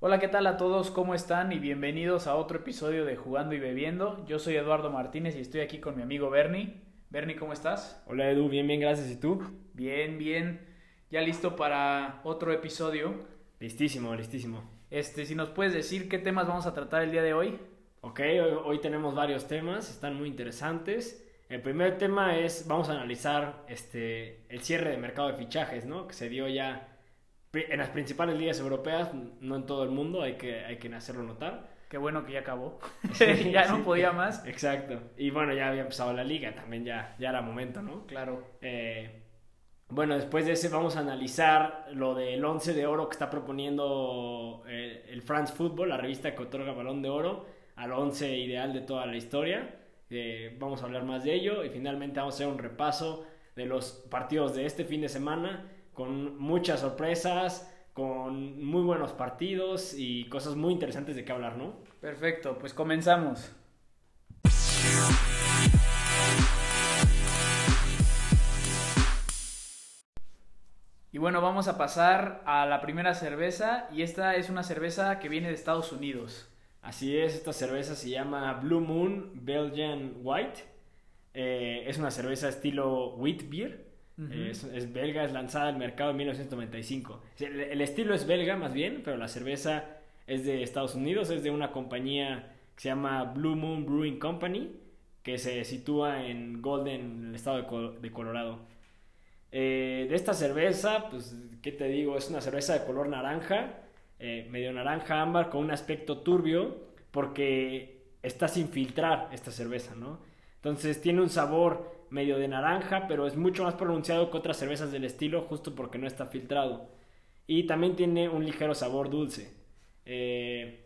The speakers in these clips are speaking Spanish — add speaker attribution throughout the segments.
Speaker 1: Hola, ¿qué tal a todos? ¿Cómo están? Y bienvenidos a otro episodio de Jugando y Bebiendo. Yo soy Eduardo Martínez y estoy aquí con mi amigo Bernie. Bernie, ¿cómo estás?
Speaker 2: Hola Edu, bien, bien, gracias. ¿Y tú?
Speaker 1: Bien, bien. Ya listo para otro episodio.
Speaker 2: Listísimo, listísimo.
Speaker 1: Este, si nos puedes decir qué temas vamos a tratar el día de hoy.
Speaker 2: Ok, hoy, hoy tenemos varios temas, están muy interesantes. El primer tema es, vamos a analizar este, el cierre de mercado de fichajes, ¿no? Que se dio ya en las principales ligas europeas, no en todo el mundo, hay que, hay que hacerlo notar.
Speaker 1: Qué bueno que ya acabó.
Speaker 2: Sí,
Speaker 1: ya
Speaker 2: sí.
Speaker 1: no podía más.
Speaker 2: Exacto. Y bueno, ya había empezado la liga, también ya, ya era momento, ¿no?
Speaker 1: Claro.
Speaker 2: Eh, bueno, después de ese vamos a analizar lo del 11 de oro que está proponiendo eh, el France Football, la revista que otorga balón de oro, al 11 ideal de toda la historia. Eh, vamos a hablar más de ello y finalmente vamos a hacer un repaso de los partidos de este fin de semana con muchas sorpresas, con muy buenos partidos y cosas muy interesantes de qué hablar, ¿no?
Speaker 1: Perfecto, pues comenzamos. Y bueno, vamos a pasar a la primera cerveza y esta es una cerveza que viene de Estados Unidos.
Speaker 2: Así es, esta cerveza se llama Blue Moon Belgian White. Eh, es una cerveza estilo wheat beer. Es, es belga, es lanzada al mercado en 1995. El, estilo es belga más bien, pero la cerveza es de Estados Unidos, es de una compañía que se llama Blue Moon Brewing Company, que se sitúa en Golden, en el estado de, de Colorado. Eh, de esta cerveza, pues, ¿qué te digo? Es una cerveza de color naranja, eh, medio naranja ámbar, con un aspecto turbio, porque está sin filtrar esta cerveza, ¿no? Entonces tiene un sabor medio de naranja, pero es mucho más pronunciado que otras cervezas del estilo, justo porque no está filtrado. Y también tiene un ligero sabor dulce. Eh,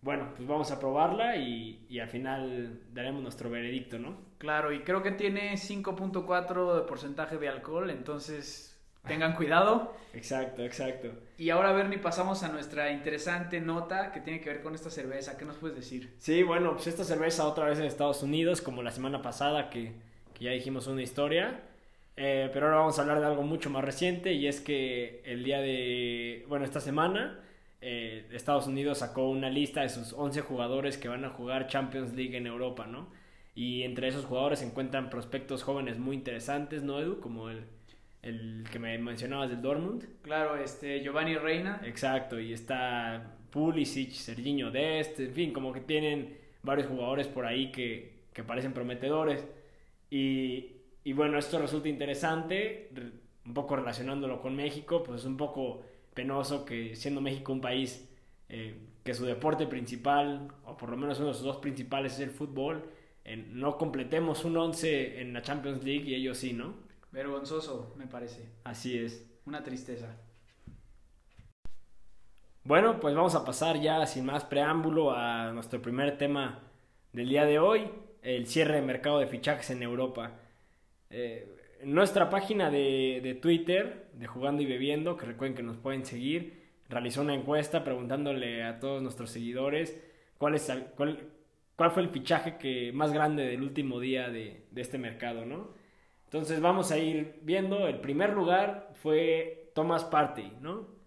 Speaker 2: bueno, pues vamos a probarla y, y al final daremos nuestro veredicto, ¿no?
Speaker 1: Claro, y creo que tiene 5.4 de porcentaje de alcohol, entonces tengan cuidado.
Speaker 2: Exacto, exacto.
Speaker 1: Y ahora, Bernie, pasamos a nuestra interesante nota que tiene que ver con esta cerveza. ¿Qué nos puedes decir?
Speaker 2: Sí, bueno, pues esta cerveza otra vez en Estados Unidos, como la semana pasada que, que ya dijimos una historia. Eh, pero ahora vamos a hablar de algo mucho más reciente y es que el día de, bueno, esta semana eh, Estados Unidos sacó una lista de sus 11 jugadores que van a jugar Champions League en Europa, ¿no? Y entre esos jugadores se encuentran prospectos jóvenes muy interesantes, ¿no, Edu? Como el, el que me mencionabas del Dortmund.
Speaker 1: Claro, este Giovanni Reina.
Speaker 2: Exacto, y está Pulisic, Serginho Dest, en fin, como que tienen varios jugadores por ahí que, que parecen prometedores. Y, y bueno, esto resulta interesante, re- un poco relacionándolo con México, pues es un poco penoso que siendo México un país eh, que su deporte principal, o por lo menos uno de sus dos principales es el fútbol, no completemos un 11 en la Champions League y ellos sí, ¿no?
Speaker 1: Vergonzoso, me parece.
Speaker 2: Así es.
Speaker 1: Una tristeza.
Speaker 2: Bueno, pues vamos a pasar ya sin más preámbulo a nuestro primer tema del día de hoy, el cierre de mercado de fichajes en Europa. Eh, nuestra página de, de Twitter, de Jugando y Bebiendo, que recuerden que nos pueden seguir, realizó una encuesta preguntándole a todos nuestros seguidores cuál, es, cuál, cuál fue el fichaje que, más grande del último día de, de este mercado, ¿no? Entonces vamos a ir viendo, el primer lugar fue Thomas Partey, ¿no?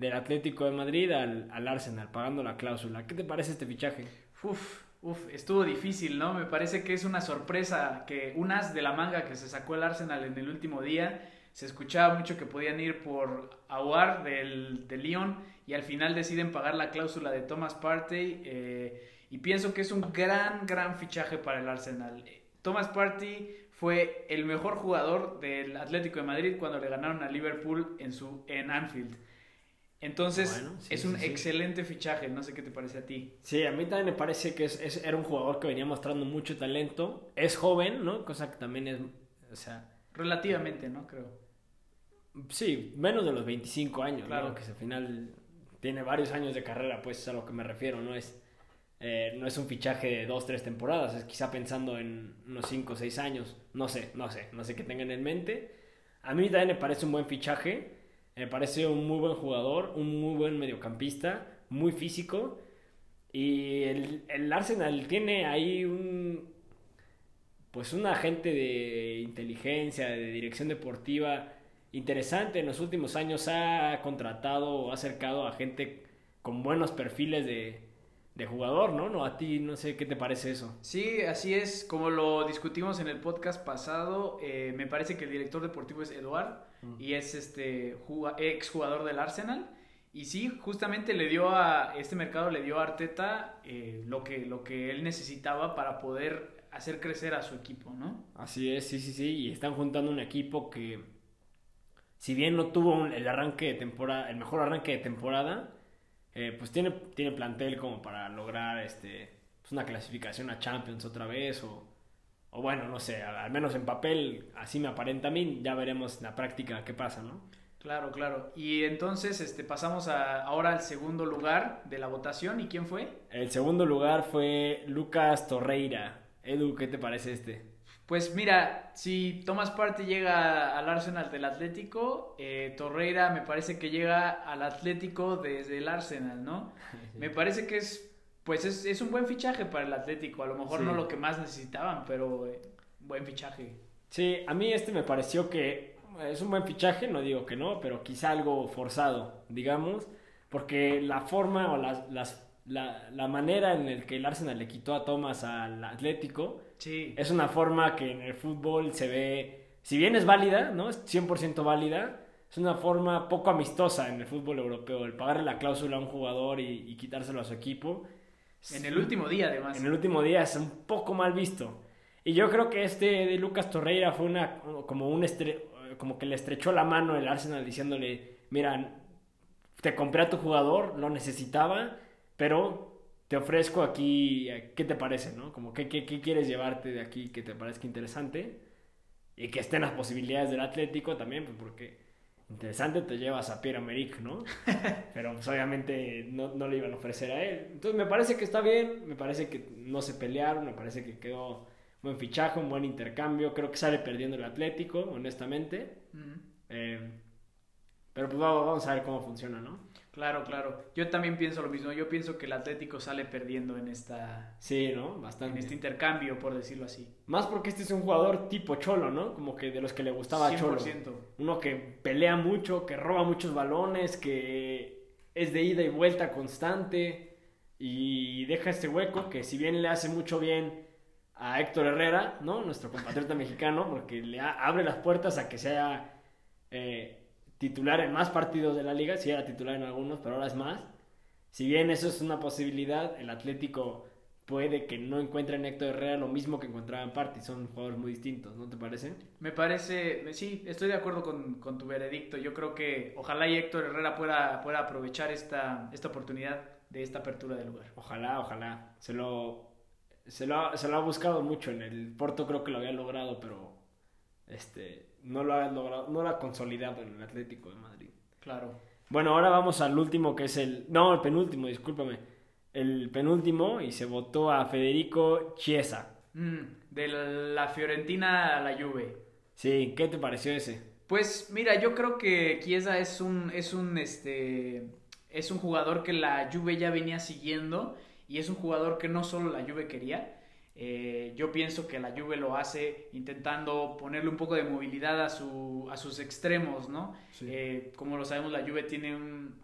Speaker 2: del Atlético de Madrid al, al Arsenal, pagando la cláusula. ¿Qué te parece este fichaje?
Speaker 1: Estuvo difícil, ¿no? Me parece que es una sorpresa que un as de la manga que se sacó el Arsenal en el último día. Se escuchaba mucho que podían ir por Aguar del, del Lyon y al final deciden pagar la cláusula de Thomas Partey. eh, y pienso que es un gran, gran fichaje para el Arsenal. Thomas Partey fue el mejor jugador del Atlético de Madrid cuando le ganaron a Liverpool en, su, en Anfield. Entonces,
Speaker 2: Bueno, sí,
Speaker 1: es un
Speaker 2: sí.
Speaker 1: excelente fichaje. No sé qué te parece a ti.
Speaker 2: Sí, a mí también me parece que es, es- era un jugador que venía mostrando mucho talento. Es joven, ¿no? Cosa que también es, o sea,
Speaker 1: Relativamente, ¿no? Creo.
Speaker 2: sí, menos de los 25 años,
Speaker 1: Claro.
Speaker 2: ¿no? Que al final tiene varios años de carrera, pues es a lo que me refiero, no es, eh, no es un fichaje de dos, tres temporadas, es quizá pensando en unos 5 o 6 años, no sé, no sé, no sé qué tengan en mente. A mí también me parece un buen fichaje, me parece un muy buen jugador, un muy buen mediocampista, muy físico. Y el, el Arsenal tiene ahí un. Pues un agente de inteligencia, de dirección deportiva interesante. En los últimos años ha contratado o ha acercado a gente con buenos perfiles de, de jugador, ¿no? ¿no? A ti no sé qué te parece eso.
Speaker 1: Sí, así es, como lo discutimos en el podcast pasado, eh, me parece que el director deportivo es Eduard
Speaker 2: Mm.
Speaker 1: y es este ex jugador del Arsenal. Y sí, justamente le dio a este mercado, le dio a Arteta eh, lo, que, lo que él necesitaba para poder hacer crecer a su equipo, ¿no?
Speaker 2: Así es, sí, sí, sí. Y están juntando un equipo que, si bien no tuvo un- el arranque de temporada, el mejor arranque de temporada, eh, pues tiene, tiene plantel como para lograr este, pues una clasificación a Champions otra vez o, o bueno, no sé, al, menos en papel así me aparenta a mí, ya veremos en la práctica qué pasa, ¿no?
Speaker 1: Claro, claro. Y entonces este, pasamos a, ahora al segundo lugar de la votación. ¿Y quién fue?
Speaker 2: El segundo lugar fue Lucas Torreira. Edu, ¿qué te parece este?
Speaker 1: Pues mira, si Thomas Partey llega al Arsenal del Atlético, eh, Torreira me parece que llega al Atlético desde el Arsenal, ¿no? Me parece que es, pues es, es un buen fichaje para el Atlético. A lo mejor
Speaker 2: Sí.
Speaker 1: no lo que más necesitaban, pero eh, buen fichaje.
Speaker 2: Sí, a mí este me pareció que es un buen fichaje, no digo que no, pero quizá algo forzado, digamos, porque la forma o las, las- la, la manera en la que el Arsenal le quitó a Thomas al Atlético
Speaker 1: Sí,
Speaker 2: es una forma que en el fútbol se ve, si bien es válida, ¿no? Es 100% válida, es una forma poco amistosa en el fútbol europeo, el pagarle la cláusula a un jugador y, y quitárselo a su equipo.
Speaker 1: en el último día además.
Speaker 2: En el último día es un poco mal visto. Y yo creo que este de Lucas Torreira fue una como un estre- como que le estrechó la mano el Arsenal diciéndole, mira, te compré a tu jugador, lo necesitaba, pero te ofrezco aquí, eh, ¿qué te parece, no? Como qué, qué, qué quieres llevarte de aquí que te parezca interesante y que estén las posibilidades del Atlético también, pues porque interesante te llevas a Pierre Emerick, ¿no? Pero pues obviamente no, no le iban a ofrecer a él. Entonces me parece que está bien, me parece que no se pelearon, me parece que quedó buen fichaje, un buen intercambio. Creo que sale perdiendo el Atlético, honestamente. Eh, pero pues vamos, vamos a ver cómo funciona, ¿no?
Speaker 1: Claro, claro. Yo también pienso lo mismo. Yo pienso que el Atlético sale perdiendo en esta
Speaker 2: Sí, ¿no?
Speaker 1: en
Speaker 2: Bastante.
Speaker 1: este intercambio, por decirlo así.
Speaker 2: Más porque este es un jugador tipo Cholo, ¿no? Como que de los que le gustaba a Cholo.
Speaker 1: 100%.
Speaker 2: Uno que pelea mucho, que roba muchos balones, que es de ida y vuelta constante y deja este hueco que si bien le hace mucho bien a Héctor Herrera, ¿no? Nuestro compatriota mexicano, porque le abre las puertas a que sea eh, titular en más partidos de la liga, si era titular en algunos, pero ahora es más. Si bien eso es una posibilidad, el Atlético puede que no encuentre en Héctor Herrera lo mismo que encontraba en Party, son jugadores muy distintos, ¿no te parece?
Speaker 1: Me parece, sí, estoy de acuerdo con, con tu veredicto. Yo creo que ojalá y Héctor Herrera pueda, pueda aprovechar esta, esta oportunidad de esta apertura del lugar.
Speaker 2: Ojalá, ojalá. Se lo, se lo, ha, se lo ha buscado mucho. En el Porto creo que lo había logrado, pero este, no lo ha logrado, no lo ha consolidado en el Atlético de Madrid.
Speaker 1: Claro.
Speaker 2: Bueno, ahora vamos al último que es el, no, el penúltimo, discúlpame. El penúltimo y se votó a Federico Chiesa.
Speaker 1: Mm, de la Fiorentina a la Juve.
Speaker 2: Sí, ¿qué te pareció ese?
Speaker 1: Pues mira, yo creo que Chiesa es un, es un, este, es un jugador que la Juve ya venía siguiendo y es un jugador que no solo la Juve quería. Eh, yo pienso que la Juve lo hace intentando ponerle un poco de movilidad a, su, a sus extremos, ¿no?
Speaker 2: Sí.
Speaker 1: Eh, como lo sabemos, la Juve tiene un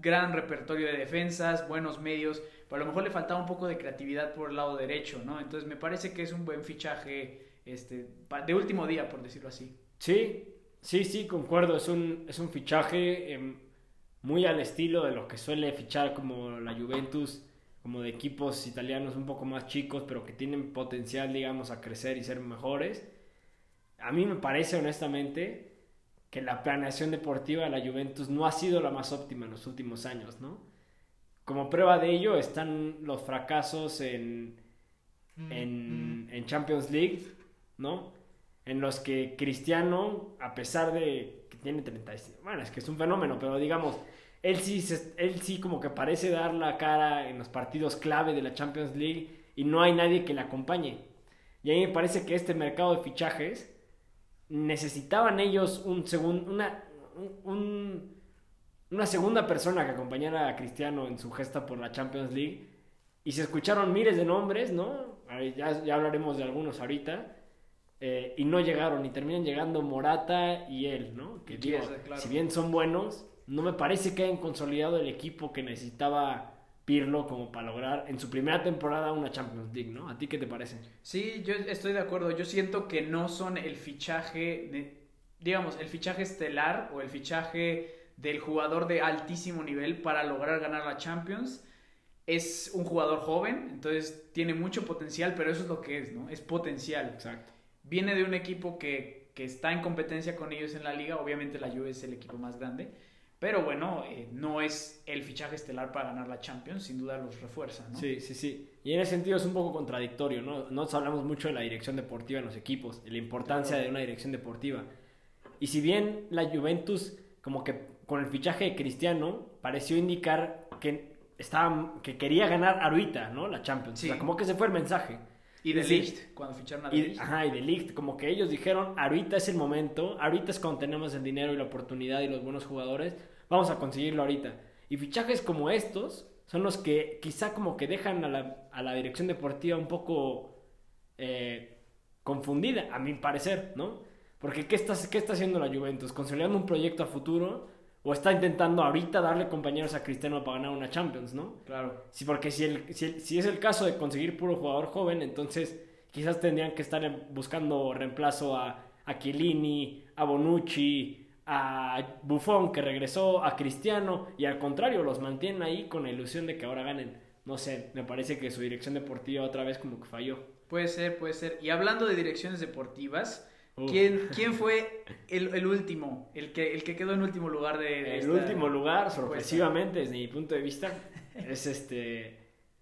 Speaker 1: gran repertorio de defensas, buenos medios, pero a lo mejor le faltaba un poco de creatividad por el lado derecho, ¿no? Entonces me parece que es un buen fichaje este, de último día, por decirlo así.
Speaker 2: Sí, sí, sí, concuerdo. Es un, es un fichaje em, muy al estilo de lo que suele fichar como la Juventus, como de equipos italianos un poco más chicos, pero que tienen potencial, digamos, a crecer y ser mejores. A mí me parece, honestamente, que la planeación deportiva de la Juventus no ha sido la más óptima en los últimos años, ¿no? Como prueba de ello están los fracasos en, en, en Champions League, ¿no? En los que Cristiano, a pesar de que tiene 36, bueno, es que es un fenómeno, pero digamos, él sí, se- él sí como que parece dar la cara en los partidos clave de la Champions League y no hay nadie que le acompañe. Y a mí me parece que este mercado de fichajes necesitaban ellos un segun- una, un- un- una segunda persona que acompañara a Cristiano en su gesta por la Champions League. Y se escucharon miles de nombres, ¿no? Ya, ya hablaremos de algunos ahorita. eh, y no llegaron, y terminan llegando Morata y él, ¿no? Que digo,
Speaker 1: Chiesa, claro.
Speaker 2: si bien son buenos, no me parece que hayan consolidado el equipo que necesitaba Pirlo como para lograr en su primera temporada una Champions League, ¿no? ¿A ti qué te parece?
Speaker 1: Sí, yo estoy de acuerdo. Yo siento que no son el fichaje, digamos, el fichaje estelar o el fichaje del jugador de altísimo nivel para lograr ganar la Champions. Es un jugador joven, entonces tiene mucho potencial, pero eso es lo que es, ¿no? Es potencial.
Speaker 2: Exacto.
Speaker 1: Viene de un equipo que, que está en competencia con ellos en la liga, obviamente la Juve es el equipo más grande pero bueno, eh, no es el fichaje estelar para ganar la Champions, sin duda los refuerza, ¿no?
Speaker 2: Sí, sí, sí. Y en ese sentido es un poco contradictorio, ¿no? Nos hablamos mucho de la dirección deportiva en los equipos, de la importancia de una dirección deportiva. Y si bien la Juventus, como que con el fichaje de Cristiano, pareció indicar que, estaba, que quería ganar ahorita, ¿no? La Champions. O sea, como que se fue el mensaje.
Speaker 1: Y de Ligt, cuando ficharon a de
Speaker 2: Ligt. Ajá, y de Ligt, como que ellos dijeron, ahorita es el momento, ahorita es cuando tenemos el dinero y la oportunidad y los buenos jugadores vamos a conseguirlo ahorita. Y fichajes como estos son los que quizá como que dejan a la, dirección deportiva un poco eh, confundida, a mi parecer, ¿no? Porque ¿qué está, ¿qué está haciendo la Juventus? ¿Consolidando un proyecto a futuro? ¿O está intentando ahorita darle compañeros a Cristiano para ganar una Champions, no?
Speaker 1: Claro.
Speaker 2: Sí, porque si, el, si, es el caso de conseguir puro jugador joven, entonces quizás tendrían que estar buscando reemplazo a, a Chiellini, a Bonucci, a Buffon que regresó, a Cristiano y al contrario, los mantienen ahí con la ilusión de que ahora ganen. No sé, me parece que su dirección deportiva otra vez como que falló.
Speaker 1: Puede ser, puede ser. Y hablando de direcciones deportivas, ¿quién, ¿quién, fue el, último, el que, el que quedó en último lugar de...
Speaker 2: el último lugar, sorpresivamente, desde mi punto de vista, es este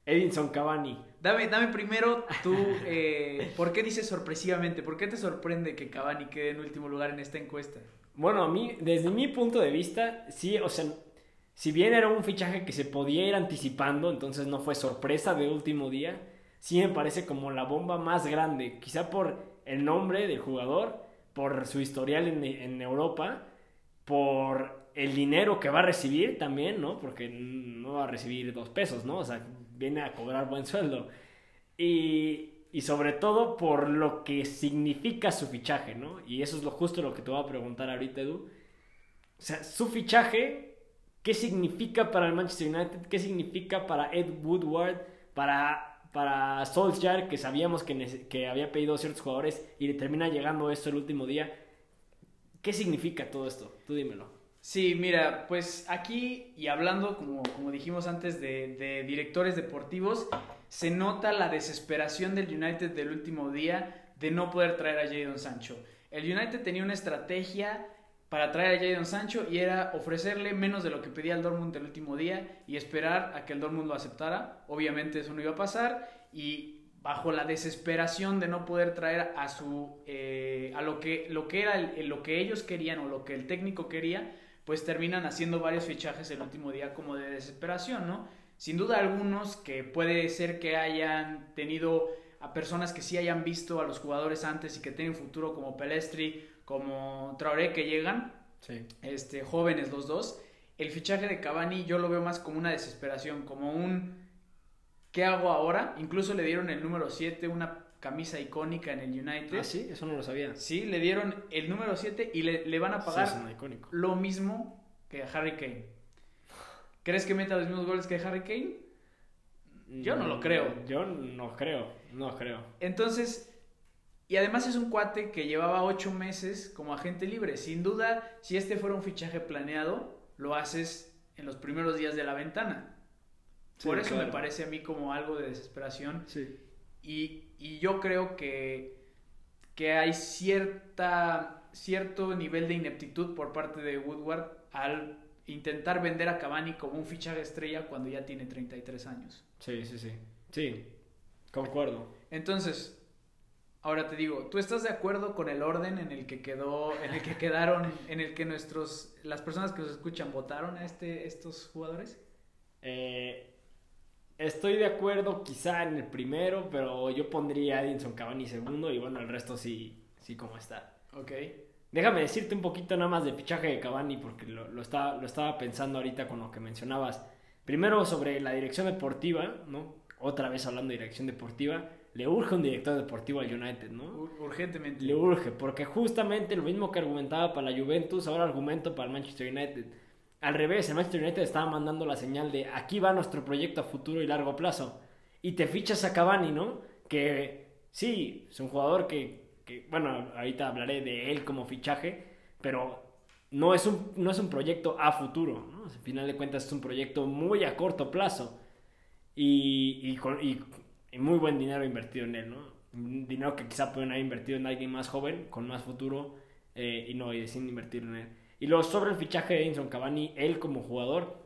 Speaker 2: Edinson Cavani.
Speaker 1: Dame, dame primero tú, eh, ¿por qué dices sorpresivamente? ¿Por qué te sorprende que Cavani quede en último lugar en esta encuesta?
Speaker 2: Bueno, a mí, desde mi punto de vista, sí, o sea, si bien era un fichaje que se podía ir anticipando, entonces no fue sorpresa de último día, sí me parece como la bomba más grande, quizá por el nombre del jugador, por su historial en, en Europa, por el dinero que va a recibir también, ¿no? Porque no va a recibir dos pesos, ¿no? O sea, viene a cobrar buen sueldo. Y y sobre todo por lo que significa su fichaje, ¿no? Y eso es lo justo lo que te voy a preguntar ahorita, Edu. O sea, su fichaje, ¿qué significa para el Manchester United? ¿Qué significa para Ed Woodward? Para, para Solskjaer, que sabíamos que, que había pedido ciertos jugadores y le termina llegando esto el último día. ¿Qué significa todo esto? Tú dímelo.
Speaker 1: Sí, mira, pues aquí y hablando, como, como dijimos antes, de, de directores deportivos, se nota la desesperación del United del último día de no poder traer a Jadon Sancho. El United tenía una estrategia para traer a Jadon Sancho y era ofrecerle menos de lo que pedía el Dortmund el último día y esperar a que el Dortmund lo aceptara. Obviamente eso no iba a pasar y bajo la desesperación de no poder traer a su eh, a lo que lo que era lo que ellos querían o lo que el técnico quería, pues terminan haciendo varios fichajes el último día como de desesperación, ¿no? Sin duda algunos que puede ser que hayan tenido a personas que sí hayan visto a los jugadores antes y que tienen futuro como Pelestri, como Traoré que llegan, este, jóvenes los dos. El fichaje de Cavani yo lo veo más como una desesperación, como un ¿qué hago ahora? Incluso le dieron el número 7, una camisa icónica en el United.
Speaker 2: Ah, sí, eso no lo sabía.
Speaker 1: Sí, le dieron el número 7 y le, le, van a pagar lo mismo que a Harry Kane. ¿Crees que meta los mismos goles que Harry Kane? Yo no lo mm, creo.
Speaker 2: Yo no creo, no creo.
Speaker 1: Entonces, y además es un cuate que llevaba ocho meses como agente libre. Sin duda, si este fuera un fichaje planeado, lo haces en los primeros días de la ventana. Por eso me parece a mí como algo de desesperación.
Speaker 2: Sí.
Speaker 1: Y, y yo creo que, que hay cierta, cierto nivel de ineptitud por parte de Woodward al intentar vender a Cavani como un fichaje estrella cuando ya tiene 33 años.
Speaker 2: Sí, sí, sí. Sí, concuerdo.
Speaker 1: Entonces, ahora te digo, ¿tú estás de acuerdo con el orden en el que quedó, en el que quedaron, en el que nuestros, las personas que nos escuchan votaron a este, estos jugadores?
Speaker 2: Eh, estoy de acuerdo quizá en el primero, pero yo pondría a Edinson Cavani segundo y bueno, el resto sí, sí como está.
Speaker 1: Ok.
Speaker 2: Déjame decirte un poquito nada más de fichaje de Cavani, porque lo, lo, estaba, lo estaba pensando ahorita con lo que mencionabas. Primero sobre la dirección deportiva, ¿no? Otra vez hablando de dirección deportiva, le urge un director deportivo al United, ¿no?
Speaker 1: Urgentemente.
Speaker 2: Le urge, porque justamente lo mismo que argumentaba para la Juventus, ahora argumento para el Manchester United. al revés, el Manchester United estaba mandando la señal de aquí va nuestro proyecto a futuro y largo plazo. Y te fichas a Cavani, ¿no? Que sí, es un jugador que, bueno, ahorita hablaré de él como fichaje, pero no es un, no es un proyecto a futuro, ¿no? Al final de cuentas es un proyecto muy a corto plazo y, y, con, y, muy buen dinero invertido en él, ¿no? Dinero que quizá pueden haber invertido en alguien más joven, con más futuro, eh, y no, y deciden invertir en él. Y luego sobre el fichaje de Edinson Cavani, él como jugador,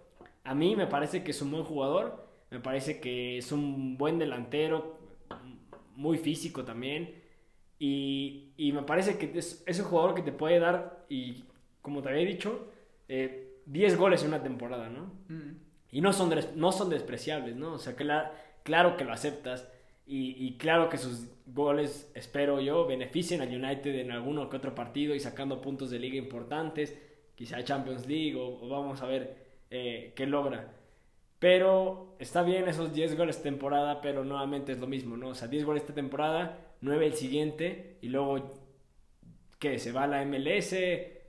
Speaker 2: a mí me parece que es un buen jugador, me parece que es un buen delantero, muy físico también, y, y me parece que es, es, un jugador que te puede dar, y como te había dicho, eh, 10 goles en una temporada, ¿no? Mm. Y no son, no son despreciables, ¿no? O sea, que la, claro que lo aceptas. Y, y, claro que sus goles, espero yo, beneficien al United en alguno que otro partido y sacando puntos de liga importantes, quizá Champions League o, vamos a ver eh, qué logra. Pero está bien esos 10 goles temporada, pero nuevamente es lo mismo, ¿no? O sea, 10 goles esta temporada, 9 el siguiente y luego, ¿qué? Se va a la MLS,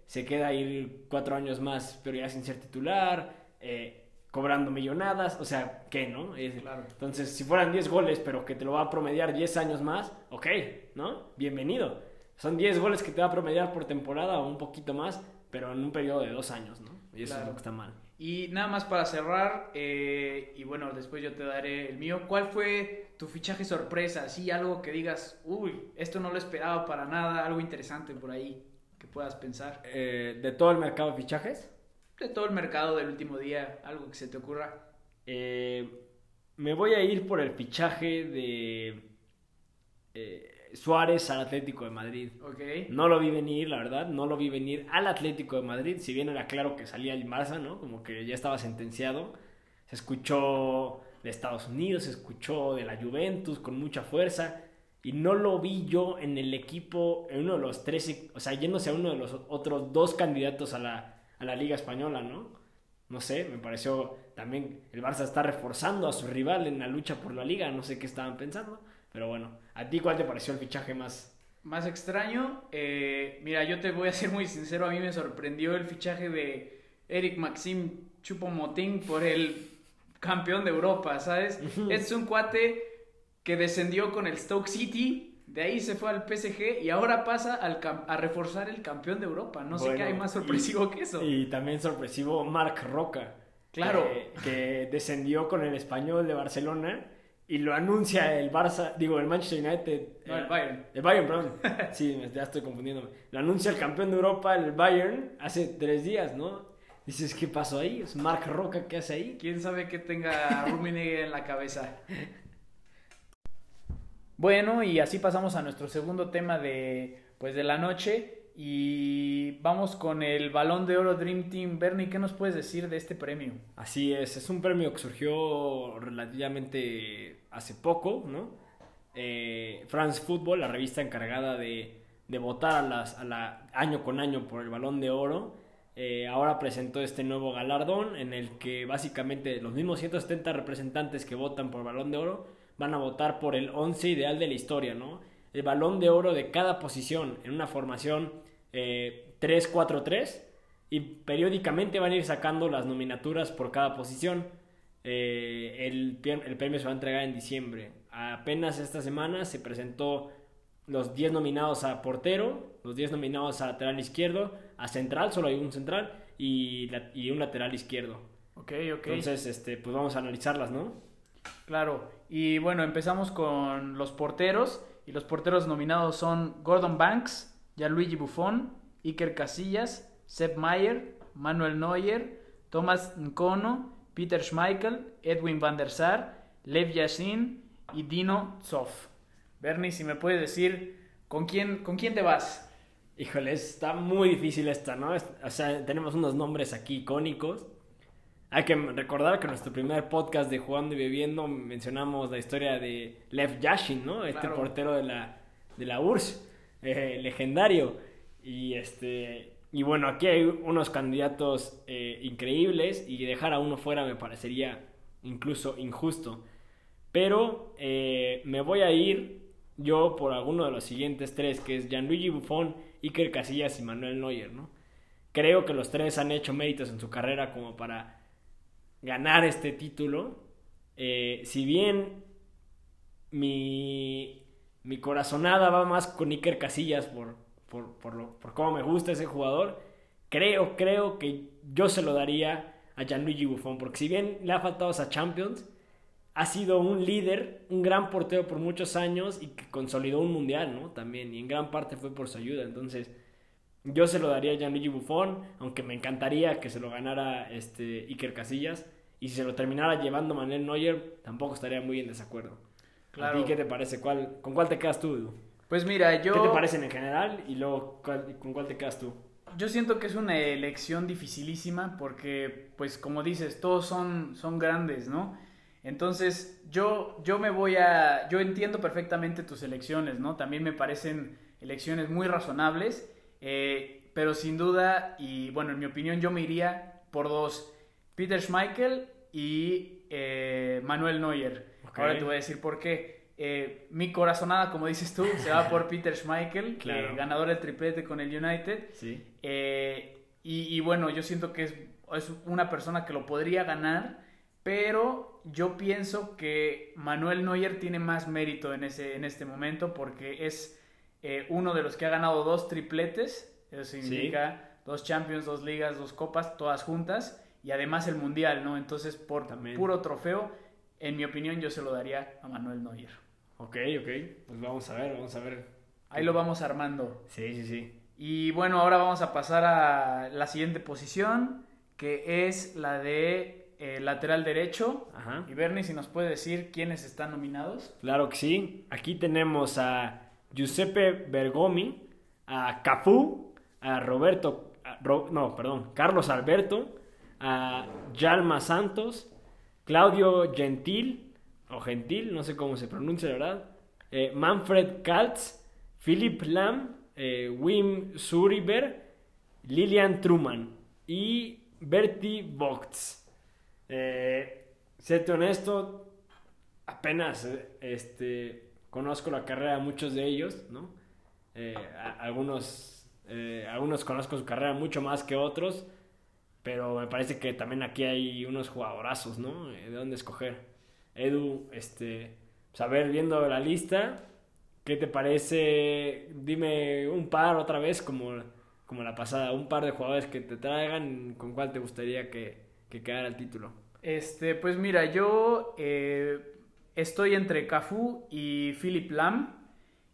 Speaker 2: se queda ahí 4 años más, pero ya sin ser titular. Eh, cobrando millonadas, o sea, ¿qué, no? Entonces, si fueran 10 goles, pero que te lo va a promediar 10 años más, ok, ¿no? Bienvenido. Son 10 goles que te va a promediar por temporada o un poquito más, pero en un periodo de 2 años, ¿no? Y eso es lo que está mal.
Speaker 1: Y nada más para cerrar, eh, y bueno, después yo te daré el mío. ¿Cuál fue tu fichaje sorpresa? Así algo que digas, uy, esto no lo esperaba para nada, algo interesante por ahí que puedas pensar.
Speaker 2: Eh, ¿De todo el mercado de fichajes?
Speaker 1: de todo el mercado del último día, algo que se te ocurra.
Speaker 2: Eh, me voy a ir por el fichaje de eh, Suárez al Atlético de Madrid.
Speaker 1: Okay.
Speaker 2: No lo vi venir, la verdad, no lo vi venir al Atlético de Madrid, si bien era claro que salía el Barça, ¿no? Como que ya estaba sentenciado. Se escuchó de Estados Unidos, se escuchó de la Juventus con mucha fuerza y no lo vi yo en el equipo, en uno de los tres, o sea, yéndose a uno de los otros dos candidatos a la a la Liga Española, ¿no? No sé, me pareció también el Barça está reforzando a su rival en la lucha por la Liga, no sé qué estaban pensando, pero bueno, ¿a ti cuál te pareció el fichaje más?
Speaker 1: Más extraño, eh, mira, yo te voy a ser muy sincero, a mí me sorprendió el fichaje de Eric Maxim Chupomotín por el campeón de Europa, ¿sabes? es un cuate que descendió con el Stoke City de ahí se fue al PSG y ahora pasa al a reforzar el campeón de Europa. No sé qué hay más sorpresivo que eso.
Speaker 2: Y también sorpresivo Marc Roca.
Speaker 1: Claro.
Speaker 2: Que, descendió con el español de Barcelona y lo anuncia el Barça, digo, el Manchester United.
Speaker 1: No, el Bayern.
Speaker 2: El Bayern, perdón. sí, ya estoy confundiéndome. Lo anuncia el campeón de Europa, el Bayern, hace tres días, ¿no? Dices, ¿qué pasó ahí? ¿Es Marc Roca qué hace ahí?
Speaker 1: ¿Quién sabe qué tenga Rummenigge en la cabeza? Bueno, y así pasamos a nuestro segundo tema de, pues, de la noche. Y vamos con el Balón de Oro Dream Team. Bernie, ¿qué nos puedes decir de este premio?
Speaker 2: Así es, es un premio que surgió relativamente hace poco, ¿no? Eh, France Football, la revista encargada de, de votar a, las, a la, año con año por el Balón de Oro, eh, ahora presentó este nuevo galardón en el que básicamente los mismos 170 representantes que votan por Balón de Oro van a votar por el 11 ideal de la historia, ¿no? El balón de oro de cada posición en una formación 3-4-3 eh, y periódicamente van a ir sacando las nominaturas por cada posición. Eh, el, el, premio se va a entregar en diciembre. Apenas esta semana se presentó los 10 nominados a portero, los 10 nominados a lateral izquierdo, a central, solo hay un central, y, y un lateral izquierdo.
Speaker 1: Ok, ok.
Speaker 2: Entonces, este, pues vamos a analizarlas, ¿no?
Speaker 1: Claro, y bueno, empezamos con los porteros. Y los porteros nominados son Gordon Banks, Gianluigi Buffon, Iker Casillas, Sepp Mayer, Manuel Neuer, Thomas Nkono, Peter Schmeichel, Edwin van der Sar, Lev Yashin y Dino Zoff. Bernie, si me puedes decir, ¿con quién, ¿con quién te vas?
Speaker 2: Híjole, está muy difícil esta, ¿no? O sea, tenemos unos nombres aquí icónicos. Hay que recordar que en nuestro primer podcast de Jugando y Bebiendo mencionamos la historia de Lev Yashin, ¿no? Este portero de la, de la URSS, eh, legendario. Y, este, y bueno, aquí hay unos candidatos eh, increíbles y dejar a uno fuera me parecería incluso injusto. Pero eh, me voy a ir yo por alguno de los siguientes tres, que es Gianluigi Buffon, Iker Casillas y Manuel Neuer, ¿no? creo que los tres han hecho méritos en su carrera como para ganar este título. Si bien mi, mi corazonada va más con Iker Casillas por, por, por, lo, por cómo me gusta ese jugador, creo, creo que yo se lo daría a Gianluigi Buffon, porque si bien le ha faltado a Champions, ha sido un líder, un gran portero por muchos años y que consolidó un mundial, ¿no? También, y en gran parte fue por su ayuda. Entonces, yo se lo daría a Gianluigi Buffon, aunque me encantaría que se lo ganara este Iker Casillas. Y si se lo terminara llevando Manuel Neuer, tampoco estaría muy en desacuerdo. Claro. ¿A ti qué te parece? ¿Cuál, ¿Con cuál te quedas tú,
Speaker 1: Pues mira, yo...
Speaker 2: ¿Qué te parecen en general? Y luego, ¿con cuál te quedas tú?
Speaker 1: Yo siento que es una elección dificilísima porque, pues como dices, todos son, son grandes, ¿no? Entonces, yo, yo me voy a. Yo entiendo perfectamente tus elecciones, ¿no? También me parecen elecciones muy razonables, eh, pero sin duda, y bueno, en mi opinión, yo me iría por dos: Peter Schmeichel y eh, Manuel Neuer. Ahora te voy a decir por qué. Eh, mi corazonada, como dices tú, se va por Peter Schmeichel, ganador del triplete con el United.
Speaker 2: Sí.
Speaker 1: Y, y, bueno, yo siento que es, es una persona que lo podría ganar pero yo pienso que Manuel Neuer tiene más mérito en, ese, en este momento porque es eh, uno de los que ha ganado dos tripletes, eso significa dos Champions, dos ligas, dos copas, todas juntas, y además el Mundial, ¿no? Entonces, por puro trofeo, en mi opinión, yo se lo daría a Manuel Neuer.
Speaker 2: Ok, ok, pues vamos a ver, vamos a ver.
Speaker 1: Ahí lo vamos armando.
Speaker 2: Sí, sí, sí.
Speaker 1: Y bueno, ahora vamos a pasar a la siguiente posición, que es la de eh, lateral derecho. Y Bernie, si nos puede decir quiénes están nominados.
Speaker 2: Claro que sí. Aquí tenemos a Giuseppe Bergomi, a Cafú, a Roberto, no, perdón, Carlos Alberto, a Yalma Santos, Claudio Gentil, o Gentil, no sé cómo se pronuncia, la verdad, eh, Manfred Kaltz, Philip Lam, eh, Wim Suriber, Lilian Truman y Bertie Vogt. Eh, sete honesto, apenas este, conozco la carrera de muchos de ellos, ¿no? Eh, algunos, algunos conozco su carrera mucho más que otros, pero me parece que también aquí hay unos jugadorazos, ¿no? Eh, de dónde escoger. Edu, este, saber pues, viendo la lista, ¿qué te parece? Dime un par otra vez, como, como la pasada, un par de jugadores que te traigan, ¿con cuál te gustaría que, que quedara el título?
Speaker 1: Este, pues mira, yo eh, estoy entre Cafú y Philip Lam.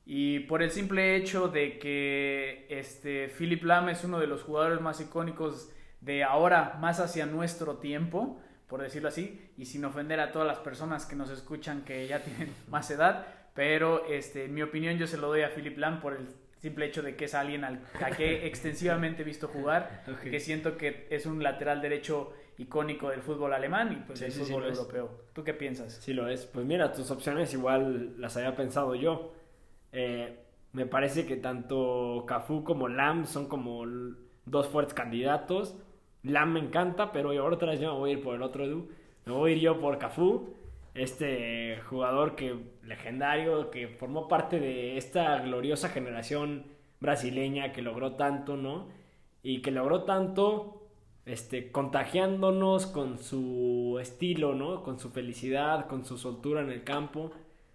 Speaker 1: Y por el simple hecho de que este, Philip Lam es uno de los jugadores más icónicos de ahora, más hacia nuestro tiempo, por decirlo así, y sin ofender a todas las personas que nos escuchan que ya tienen más edad, pero este, en mi opinión yo se lo doy a Philip Lam por el simple hecho de que es alguien al que extensivamente he visto jugar, que siento que es un lateral derecho icónico del fútbol alemán y pues del fútbol europeo. ¿Tú qué piensas?
Speaker 2: Sí lo es. Pues mira, tus opciones igual las había pensado yo. Eh, me parece que tanto Cafú como Lam son como dos fuertes candidatos. Lam me encanta, pero otra vez yo me voy a ir por el otro Edu. Me voy a ir yo por Cafú, este jugador que legendario que formó parte de esta gloriosa generación brasileña que logró tanto, ¿no? Y que logró tanto este, contagiándonos con su estilo, ¿no? Con su felicidad, con su soltura en el campo.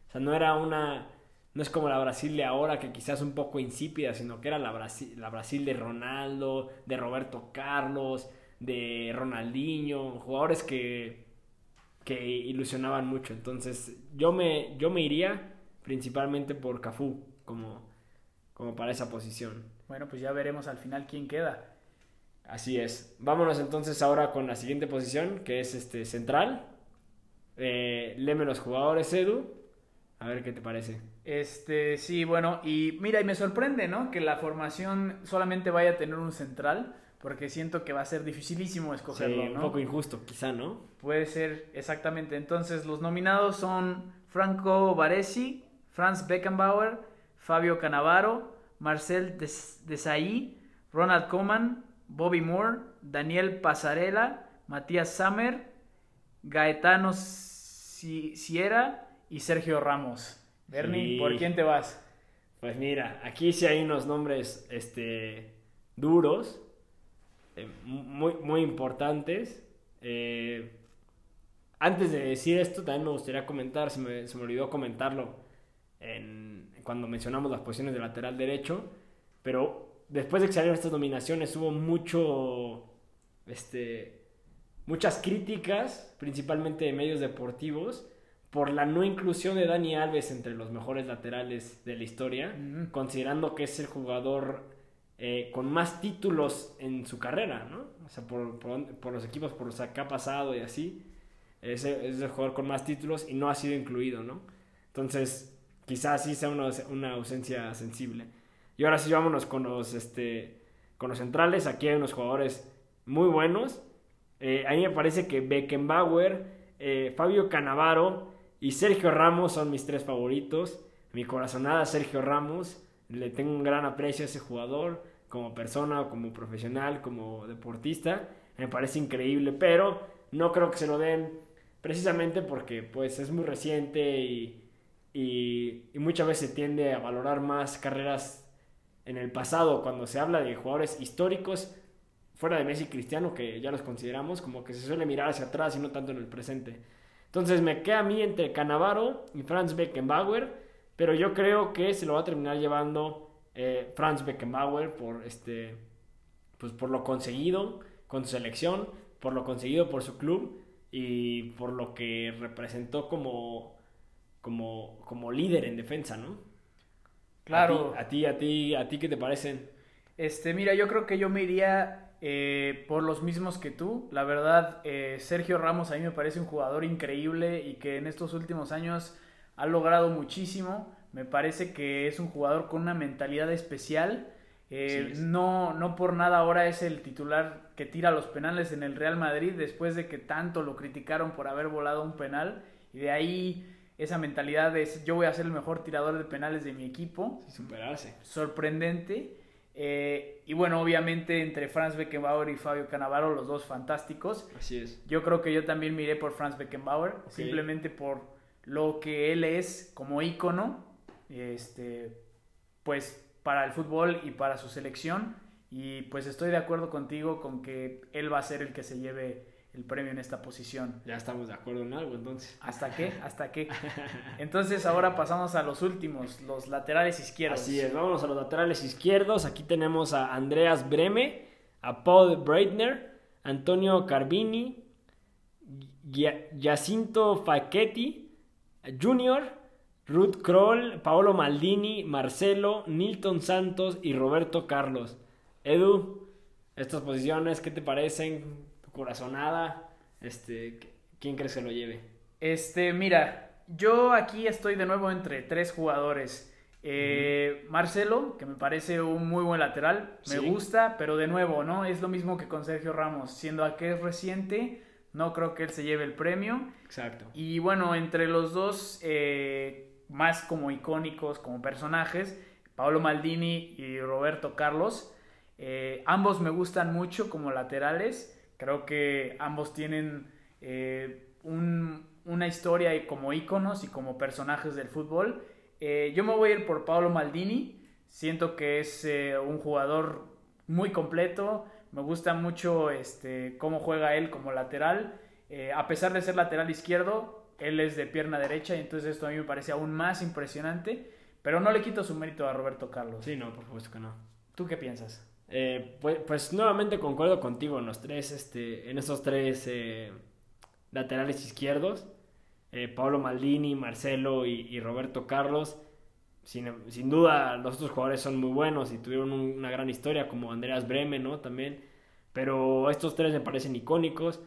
Speaker 2: O sea, no era una... No es como la Brasil de ahora, que quizás un poco insípida, sino que era la Brasil, la Brasil de Ronaldo, de Roberto Carlos, de Ronaldinho, jugadores que, que ilusionaban mucho. Entonces, yo me, yo me iría principalmente por Cafú como, como para esa posición.
Speaker 1: Bueno, pues ya veremos al final quién queda.
Speaker 2: Así es. Vámonos entonces ahora con la siguiente posición, que es este central. Eh, leme los jugadores, Edu. A ver qué te parece.
Speaker 1: Este, sí, bueno, y mira, y me sorprende, ¿no? Que la formación solamente vaya a tener un central, porque siento que va a ser dificilísimo escogerlo, sí,
Speaker 2: un poco injusto, quizá, ¿no?
Speaker 1: Puede ser, exactamente. Entonces, los nominados son Franco Baresi, Franz Beckenbauer, Fabio Canavaro, Marcel Desailly, Ronald Koeman, Bobby Moore, Daniel Pasarela, Matías Samer, Gaetano Sierra y Sergio Ramos. Bernie, ¿por quién te vas?
Speaker 2: Pues mira, aquí sí hay unos nombres este, duros, eh, muy, muy importantes. Eh, antes de decir esto, también me gustaría comentar, se me, se me olvidó comentarlo en, cuando mencionamos las posiciones de lateral derecho, pero después de que salieron estas dominaciones hubo mucho, este, muchas críticas, principalmente de medios deportivos, por la no inclusión de Dani Alves entre los mejores laterales de la historia, considerando que es el jugador eh, con más títulos en su carrera, ¿no? O sea, por, por, los equipos por los que ha pasado y así. Es el, es el, jugador con más títulos y no ha sido incluido, ¿no? Entonces, quizás sí sea una, una ausencia sensible. Y ahora sí, vámonos con los, este, con los centrales. Aquí hay unos jugadores muy buenos. Eh, a mí me parece que Beckenbauer, eh, Fabio Canavaro y Sergio Ramos son mis tres favoritos. Mi corazonada Sergio Ramos. Le tengo un gran aprecio a ese jugador como persona, como profesional, como deportista. Me parece increíble, pero no creo que se lo den precisamente porque pues es muy reciente y, y, y muchas veces se tiende a valorar más carreras en el pasado cuando se habla de jugadores históricos fuera de Messi y Cristiano, que ya los consideramos, como que se suele mirar hacia atrás y no tanto en el presente. Entonces me queda a mí entre Canavaro y Franz Beckenbauer, pero yo creo que se lo va a terminar llevando eh, Franz Beckenbauer por, este, pues por lo conseguido con su selección, por lo conseguido por su club y por lo que representó como, como, como líder en defensa, ¿no?
Speaker 1: Claro.
Speaker 2: A ti, a ti, a ti, ¿qué te parecen?
Speaker 1: Este, mira, yo creo que yo me iría eh, por los mismos que tú. La verdad, eh, Sergio Ramos a mí me parece un jugador increíble y que en estos últimos años ha logrado muchísimo. Me parece que es un jugador con una mentalidad especial. Eh, no, no por nada ahora es el titular que tira los penales en el Real Madrid después de que tanto lo criticaron por haber volado un penal. Y de ahí esa mentalidad de yo voy a ser el mejor tirador de penales de mi equipo.
Speaker 2: superarse.
Speaker 1: Sorprendente. Eh, y bueno, obviamente entre Franz Beckenbauer y Fabio Cannavaro, los dos fantásticos.
Speaker 2: Así es.
Speaker 1: Yo creo que yo también miré por Franz Beckenbauer, simplemente por lo que él es como ícono, este, pues para el fútbol y para su selección. Y pues estoy de acuerdo contigo con que él va a ser el que se lleve el premio en esta posición.
Speaker 2: Ya estamos de acuerdo en algo entonces.
Speaker 1: ¿Hasta qué? ¿Hasta qué? Entonces ahora pasamos a los últimos, los laterales izquierdos.
Speaker 2: Así es, vamos a los laterales izquierdos. Aquí tenemos a Andreas Breme, a Paul Breitner, Antonio Carbini, Jacinto Facchetti, Junior, Ruth Kroll, Paolo Maldini, Marcelo, Nilton Santos y Roberto Carlos. Edu, estas posiciones, ¿qué te parecen? corazonada, este, ¿quién crees que lo lleve?
Speaker 1: Este, mira, yo aquí estoy de nuevo entre tres jugadores. Eh, Marcelo, que me parece un muy buen lateral, me gusta, pero de nuevo, ¿no? Es lo mismo que con Sergio Ramos, siendo a que es reciente, no creo que él se lleve el premio.
Speaker 2: Exacto.
Speaker 1: Y bueno, entre los dos, eh, más como icónicos, como personajes, Paolo Maldini y Roberto Carlos, eh, ambos me gustan mucho como laterales. Creo que ambos tienen eh, una historia como íconos y como personajes del fútbol. Yo me voy a ir por Paolo Maldini. Siento que es un jugador muy completo. Me gusta mucho este, cómo juega él como lateral. a pesar de ser lateral izquierdo, él es de pierna derecha y entonces esto a mí me parece aún más impresionante. Pero no le quito su mérito a Roberto Carlos.
Speaker 2: Sí, no, por supuesto que no.
Speaker 1: ¿Tú qué piensas?
Speaker 2: Eh, pues, pues, nuevamente concuerdo contigo en los tres, este, en esos tres eh, laterales izquierdos. Eh, Pablo Maldini, Marcelo y, Roberto Carlos. Sin, sin, duda, los otros jugadores son muy buenos y tuvieron una gran historia, como Andreas Bremen, ¿no? También. Pero estos tres me parecen icónicos.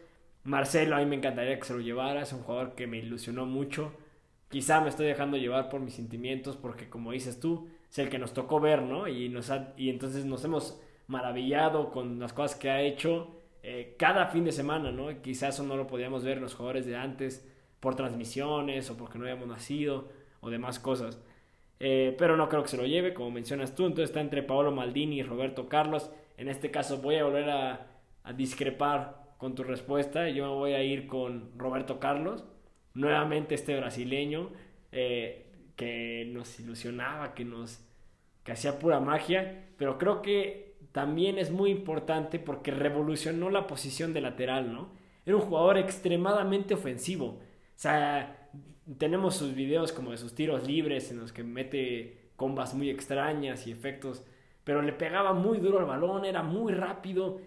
Speaker 2: Marcelo, a mí me encantaría que se lo llevara. Es un jugador que me ilusionó mucho. Quizá me estoy dejando llevar por mis sentimientos, porque como dices tú, es el que nos tocó ver, ¿no? Y, nos y entonces nos hemos maravillado con las cosas que ha hecho eh, cada fin de semana, ¿no? Quizás eso no lo podíamos ver los jugadores de antes por transmisiones o porque no habíamos nacido o demás cosas. Eh, pero no creo que se lo lleve, como mencionas tú. Entonces está entre Paolo Maldini y Roberto Carlos. En este caso voy a volver a, discrepar con tu respuesta. Yo me voy a ir con Roberto Carlos. Nuevamente este brasileño eh, que nos ilusionaba, que nos que hacía pura magia. Pero creo que también es muy importante porque revolucionó la posición de lateral, ¿no? Era un jugador extremadamente ofensivo. O sea, tenemos sus videos como de sus tiros libres en los que mete combas muy extrañas y efectos, pero le pegaba muy duro al balón, era muy rápido,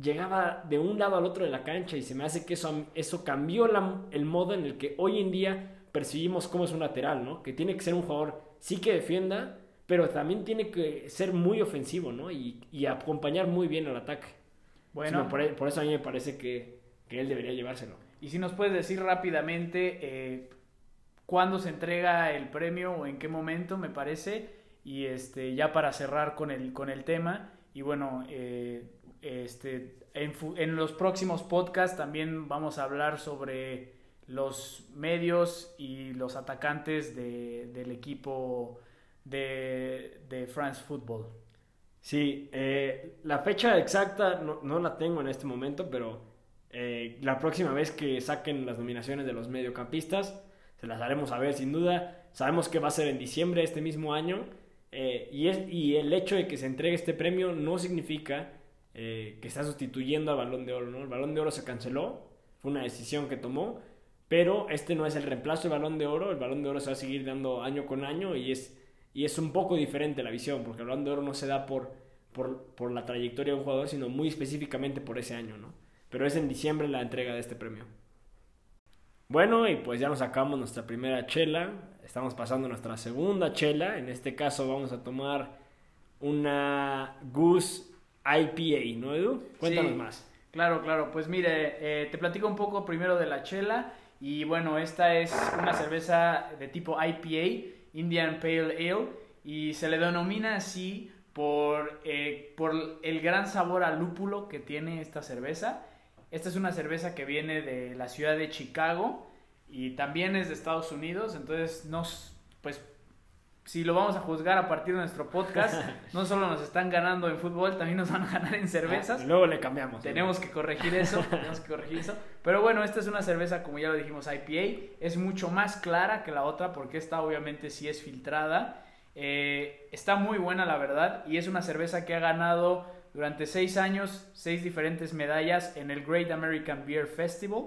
Speaker 2: llegaba de un lado al otro de la cancha y se me hace que eso, eso cambió el modo en el que hoy en día percibimos cómo es un lateral, ¿no? Que tiene que ser un jugador sí que defienda, pero también tiene que ser muy ofensivo, ¿no? Y, acompañar muy bien al ataque. Bueno, por, eso a mí me parece que, él debería llevárselo.
Speaker 1: Y si nos puedes decir rápidamente eh, cuándo se entrega el premio o en qué momento, me parece, y este ya para cerrar con el, con el tema, y bueno, eh, este, en, los próximos podcasts también vamos a hablar sobre los medios y los atacantes del equipo de, France Football.
Speaker 2: Sí, eh, la fecha exacta no, la tengo en este momento, pero eh, la próxima vez que saquen las nominaciones de los mediocampistas, se las haremos a ver sin duda. Sabemos que va a ser en diciembre de este mismo año. Eh, y, es, y el hecho de que se entregue este premio no significa que está sustituyendo al Balón de Oro. ¿no? El Balón de Oro se canceló, fue una decisión que tomó, pero este no es el reemplazo del Balón de Oro. El Balón de Oro se va a seguir dando año con año y es y es un poco diferente la visión, porque el balón de oro no se da por, por, la trayectoria de un jugador, sino muy específicamente por ese año, ¿no? Pero es en diciembre la entrega de este premio. Bueno, y pues ya nos acabamos nuestra primera chela. Estamos pasando nuestra segunda chela. En este caso vamos a tomar una Goose IPA, ¿no, Edu? Cuéntanos más.
Speaker 1: Claro, claro. Pues mire, eh, te platico un poco primero de la chela. Y bueno, esta es una cerveza de tipo IPA Indian Pale Ale y se le denomina así por, eh, por el gran sabor a lúpulo que tiene esta cerveza. Esta es una cerveza que viene de la ciudad de Chicago y también es de Estados Unidos, entonces nos, pues si lo vamos a juzgar a partir de nuestro podcast, no solo nos están ganando en fútbol, también nos van a ganar en cervezas.
Speaker 2: Ah, luego le cambiamos.
Speaker 1: Tenemos que corregir eso, tenemos que corregir eso. Pero bueno, esta es una cerveza, como ya lo dijimos, IPA. Es mucho más clara que la otra porque esta obviamente sí es filtrada. Eh, está muy buena, la verdad, y es una cerveza que ha ganado durante seis años seis diferentes medallas en el Great American Beer Festival.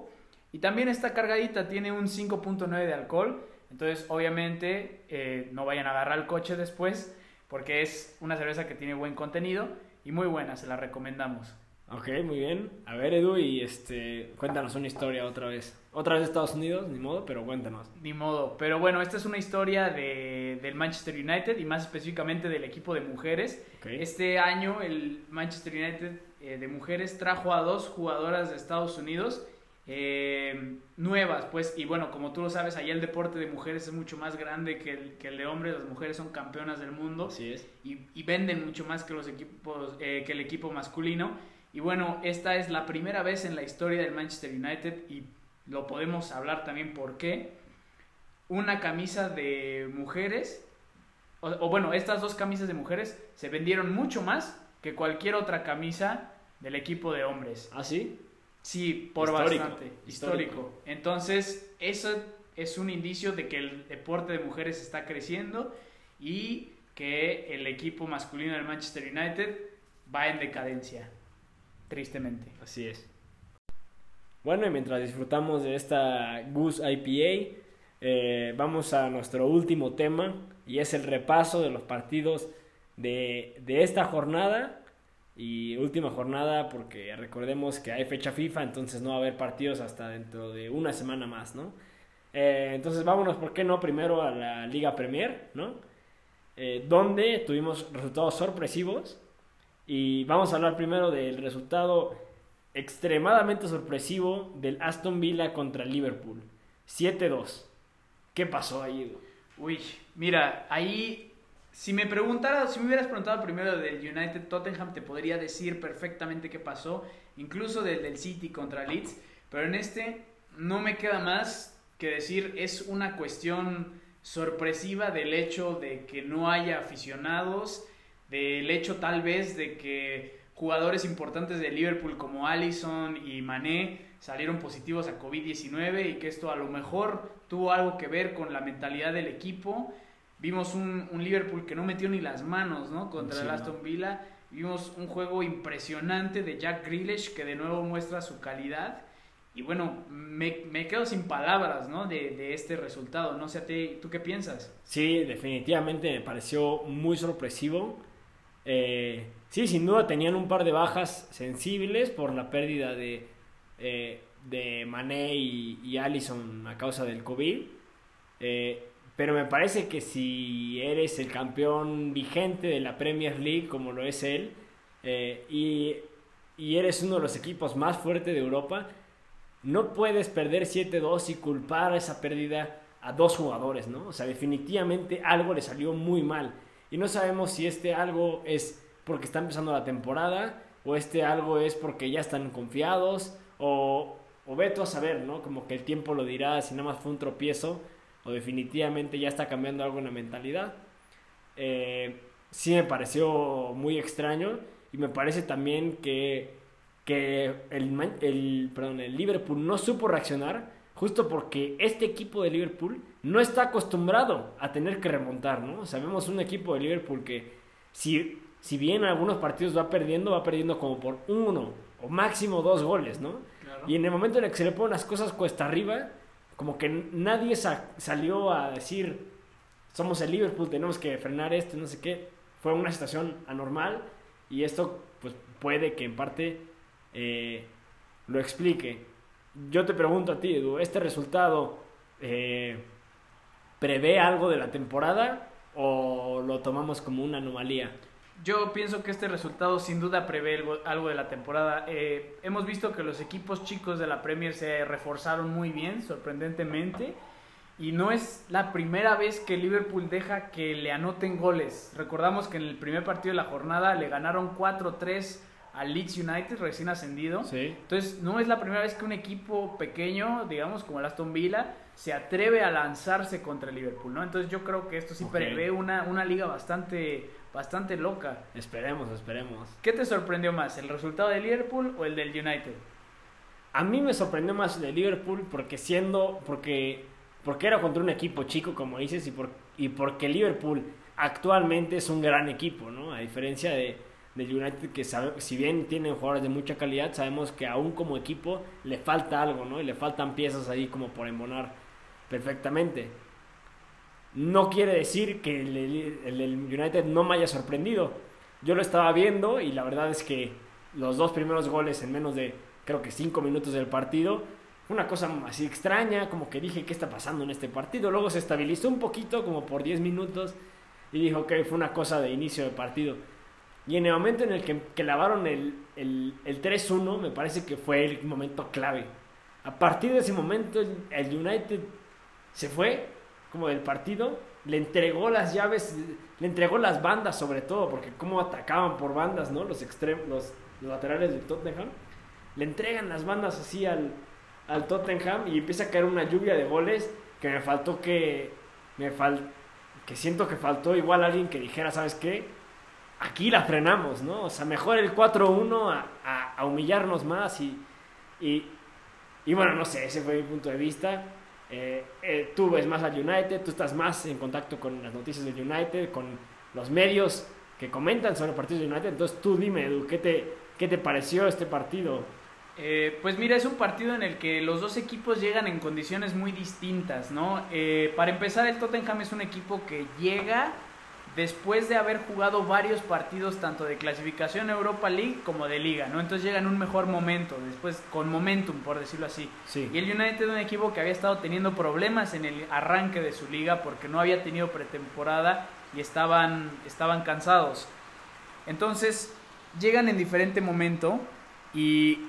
Speaker 1: Y también está cargadita, tiene un 5.9 de alcohol entonces, obviamente, eh, no vayan a agarrar el coche después, porque es una cerveza que tiene buen contenido y muy buena, se la recomendamos.
Speaker 2: Ok, muy bien. A ver, Edu, y este, cuéntanos una historia otra vez. Otra vez Estados Unidos, ni modo, pero cuéntanos.
Speaker 1: Ni modo. Pero bueno, esta es una historia de, del Manchester United y más específicamente del equipo de mujeres. Este año el Manchester United eh, de mujeres trajo a dos jugadoras de Estados Unidos eh, nuevas, pues, y bueno, como tú lo sabes, allá el deporte de mujeres es mucho más grande que el, que el de hombres, las mujeres son campeonas del mundo
Speaker 2: Así es.
Speaker 1: y, venden mucho más que, los equipos, eh, que el equipo masculino. Y bueno, esta es la primera vez en la historia del Manchester United y lo podemos hablar también por qué. Una camisa de mujeres, o, o bueno, estas dos camisas de mujeres se vendieron mucho más que cualquier otra camisa del equipo de hombres.
Speaker 2: ¿Ah, sí?
Speaker 1: Sí, por bastante. Histórico. Entonces, eso es un indicio de que el deporte de mujeres está creciendo y que el equipo masculino del Manchester United va en decadencia, tristemente.
Speaker 2: Así es. Bueno, y mientras disfrutamos de esta Goose IPA, eh, vamos a nuestro último tema y es el repaso de los partidos de, de esta jornada y última jornada porque recordemos que hay fecha FIFA, entonces no va a haber partidos hasta dentro de una semana más, ¿no? Eh, entonces vámonos, ¿por qué no? Primero a la Liga Premier, ¿no? Eh, donde tuvimos resultados sorpresivos y vamos a hablar primero del resultado extremadamente sorpresivo del Aston Villa contra el Liverpool. 7-2. ¿Qué pasó ahí?
Speaker 1: Uy, mira, ahí si me preguntara, si me hubieras preguntado primero del United Tottenham, te podría decir perfectamente qué pasó, incluso del, del City contra Leeds, pero en este no me queda más que decir, es una cuestión sorpresiva del hecho de que no haya aficionados, del hecho tal vez de que jugadores importantes de Liverpool como Allison y Mané salieron positivos a COVID-19 y que esto a lo mejor tuvo algo que ver con la mentalidad del equipo Vimos un, Liverpool que no metió ni las manos, ¿no? Contra el Aston Villa. Vimos un juego impresionante de Jack Grealish que de nuevo muestra su calidad. Y bueno, me, me quedo sin palabras, ¿no? De, de, este resultado. No sé a ti, ¿tú qué piensas?
Speaker 2: Sí, definitivamente me pareció muy sorpresivo. Eh, sí, sin duda tenían un par de bajas sensibles por la pérdida de, eh, de Mané y, y, Allison a causa del COVID. Eh, pero me parece que si eres el campeón vigente de la Premier League, como lo es él, y, y eres uno de los equipos más fuertes de Europa, no puedes perder 7-2 y culpar esa pérdida a dos jugadores, ¿no? O sea, definitivamente algo le salió muy mal. Y no sabemos si este algo es porque está empezando la temporada, o este algo es porque ya están confiados, o, o veto a saber, ¿no? Como que el tiempo lo dirá si nada más fue un tropiezo, o definitivamente ya está cambiando algo en la mentalidad. Eh, sí me pareció muy extraño, y me parece también que que el, el, perdón, el Liverpool no supo reaccionar justo porque este equipo de Liverpool no está acostumbrado a tener que remontar, ¿no? Sabemos un equipo de Liverpool que si, si bien algunos partidos va perdiendo, va perdiendo como por uno o máximo dos goles, ¿no? Y en el momento en el que se le ponen las cosas cuesta arriba, como que nadie salió a decir, somos el Liverpool, tenemos que frenar esto, no sé qué. Fue una situación anormal y esto pues puede que en parte eh, lo explique. Yo te pregunto a ti, Edu, ¿este resultado eh, prevé algo de la temporada o lo tomamos como una anomalía?
Speaker 1: Yo pienso que este resultado sin duda prevé algo de la temporada. Eh, hemos visto que los equipos chicos de la Premier se reforzaron muy bien, sorprendentemente. Y no es la primera vez que Liverpool deja que le anoten goles. Recordamos que en el primer partido de la jornada le ganaron 4-3 al Leeds United recién ascendido. Entonces, no es la primera vez que un equipo pequeño, digamos como el Aston Villa, se atreve a lanzarse contra el Liverpool, ¿no? Entonces, yo creo que esto sí prevé una, una liga bastante, bastante loca.
Speaker 2: Esperemos, esperemos.
Speaker 1: ¿Qué te sorprendió más, el resultado del Liverpool o el del United?
Speaker 2: A mí me sorprendió más el de Liverpool porque siendo, porque, porque era contra un equipo chico, como dices, y, por, y porque Liverpool actualmente es un gran equipo, ¿no? A diferencia de, del United que sabe, si bien tienen jugadores de mucha calidad, sabemos que aún como equipo le falta algo, ¿no? Y le faltan piezas ahí como por embonar perfectamente. No quiere decir que el, United no me haya sorprendido. Yo lo estaba viendo y la verdad es que los dos primeros goles en menos de creo que cinco minutos del partido una cosa así extraña, como que dije qué está pasando en este partido. Luego se estabilizó un poquito como por 10 minutos y dijo que fue una cosa de inicio de partido y en el momento en el que, lavaron el, el, el 3-1, me parece que fue el momento clave. A partir de ese momento, el, United se fue como del partido, le entregó las llaves, le entregó las bandas sobre todo, porque cómo atacaban por bandas, ¿no? Los extremos, los, laterales de Tottenham. Le entregan las bandas así al, al Tottenham y empieza a caer una lluvia de goles que me faltó que me fal, que siento que faltó igual alguien que dijera, ¿sabes qué? aquí la frenamos, ¿no? O sea, mejor el 4-1 a, humillarnos más y, y, bueno, no sé, ese fue mi punto de vista. Eh, eh, tú ves más al United, tú estás más en contacto con las noticias del United, con los medios que comentan sobre el partido del United. Entonces tú dime, Edu, ¿qué te, qué te pareció este partido?
Speaker 1: Eh, pues mira, es un partido en el que los dos equipos llegan en condiciones muy distintas, ¿no? para empezar, el Tottenham es un equipo que llega después de haber jugado varios partidos tanto de clasificación Europa League como de liga, ¿no? Entonces llega en un mejor momento, después con momentum, por decirlo así. Y el United es un equipo que había estado teniendo problemas en el arranque de su liga porque no había tenido pretemporada y estaban, estaban cansados. Entonces llegan en diferente momento y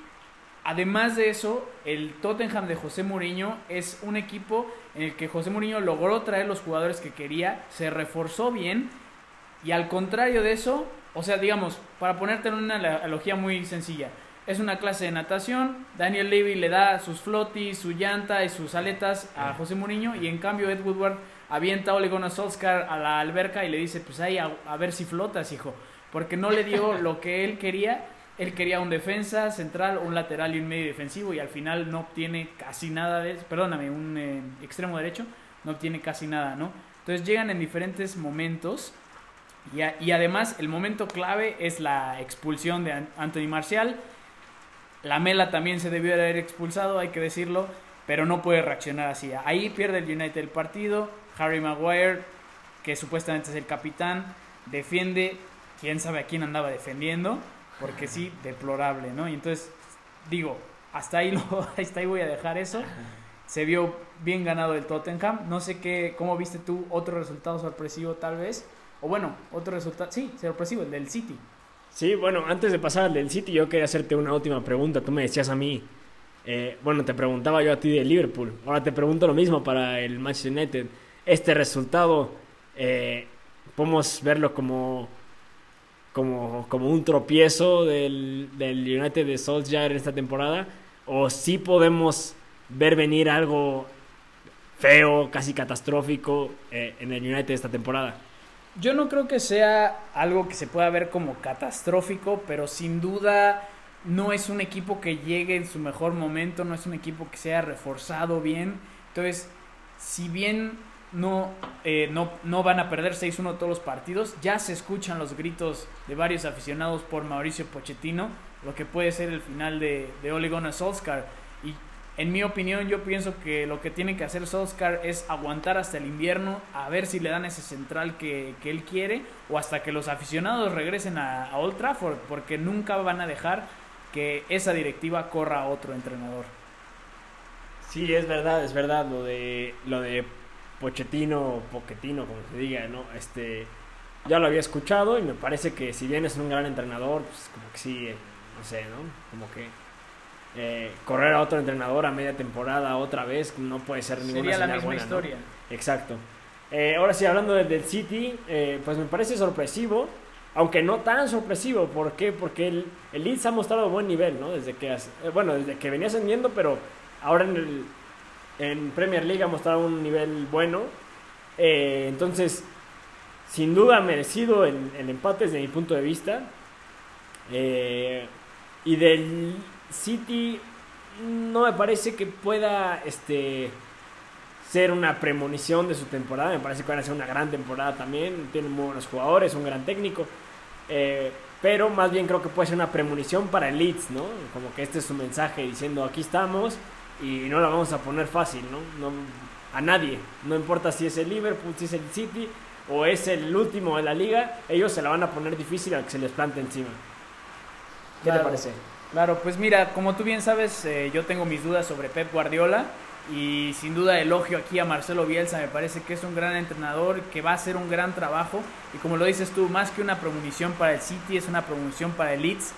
Speaker 1: además de eso, el Tottenham de José Mourinho es un equipo en el que José Mourinho logró traer los jugadores que quería, se reforzó bien y al contrario de eso, o sea, digamos, para ponerte en una analogía muy sencilla, es una clase de natación, Daniel Levy le da sus flotis, su llanta y sus aletas a José Mourinho y en cambio Ed Woodward avienta a Ole Gunnar Solskjaer a la alberca y le dice, pues ahí a, a ver si flotas, hijo, porque no le dio lo que él quería él quería un defensa central, un lateral y un medio defensivo y al final no obtiene casi nada de perdóname, un eh, extremo derecho, no obtiene casi nada, ¿no? Entonces llegan en diferentes momentos Y, además el momento clave es la expulsión de Anthony Marcial. La Mela también se debió de haber expulsado, hay que decirlo, pero no puede reaccionar así. Ahí pierde el United el partido. Harry Maguire, que supuestamente es el capitán, defiende, quién sabe a quién andaba defendiendo, porque sí, deplorable, ¿no? Y entonces, digo, hasta ahí, lo, hasta ahí voy a dejar eso. Se vio bien ganado el Tottenham. No sé qué, cómo viste tú otro resultado sorpresivo tal vez. O bueno, otro resultado, sí, sorpresivo, el del City.
Speaker 2: Sí, bueno, antes de pasar al del City, yo quería hacerte una última pregunta. Tú me decías a mí, eh, bueno, te preguntaba yo a ti de Liverpool. Ahora te pregunto lo mismo para el Manchester United. Este resultado, eh, podemos verlo como, como, como un tropiezo del, del United de Solskjaer en esta temporada, o sí podemos ver venir algo feo, casi catastrófico eh, en el United esta temporada.
Speaker 1: Yo no creo que sea algo que se pueda ver como catastrófico, pero sin duda no es un equipo que llegue en su mejor momento, no es un equipo que sea reforzado bien. Entonces, si bien no, eh, no, no, van a perder 6-1 todos los partidos, ya se escuchan los gritos de varios aficionados por Mauricio Pochettino, lo que puede ser el final de, de Ole Gunnar Solskjaer. Y en mi opinión, yo pienso que lo que tiene que hacer Solskjaer es aguantar hasta el invierno, a ver si le dan ese central que, él quiere, o hasta que los aficionados regresen a, Old Trafford, porque nunca van a dejar que esa directiva corra a otro entrenador.
Speaker 2: Sí, es verdad, es verdad, lo de, lo de Pochettino, Pochettino, como se diga, ¿no? Este, ya lo había escuchado y me parece que si bien es un gran entrenador, pues como que sí, eh, no sé, ¿no? Como que eh, correr a otro entrenador a media temporada otra vez no puede ser ninguna
Speaker 1: Sería la misma historia.
Speaker 2: Exacto. Eh, ahora sí, hablando del, City, eh, pues me parece sorpresivo, aunque no tan sorpresivo. ¿Por qué? Porque el, el Leeds ha mostrado buen nivel, ¿no? Desde que, bueno, desde que venía ascendiendo, pero ahora en, el, en Premier League ha mostrado un nivel bueno. entonces, sin duda merecido el, el, empate desde mi punto de vista. y del City no me parece que pueda este ser una premonición de su temporada. Me parece que van a ser una gran temporada también. Tienen muy buenos jugadores, un gran técnico. Eh, pero más bien creo que puede ser una premonición para el Leeds, ¿no? Como que este es su mensaje diciendo aquí estamos y no la vamos a poner fácil, ¿no? no a nadie. No importa si es el Liverpool, si es el City o es el último de la liga, ellos se la van a poner difícil a que se les plante encima. ¿Qué te parece?
Speaker 1: Claro, pues mira, como tú bien sabes, eh, yo tengo mis dudas sobre Pep Guardiola y sin duda elogio aquí a Marcelo Bielsa, me parece que es un gran entrenador que va a hacer un gran trabajo y como lo dices tú, más que una promoción para el City, es una promoción para el Leeds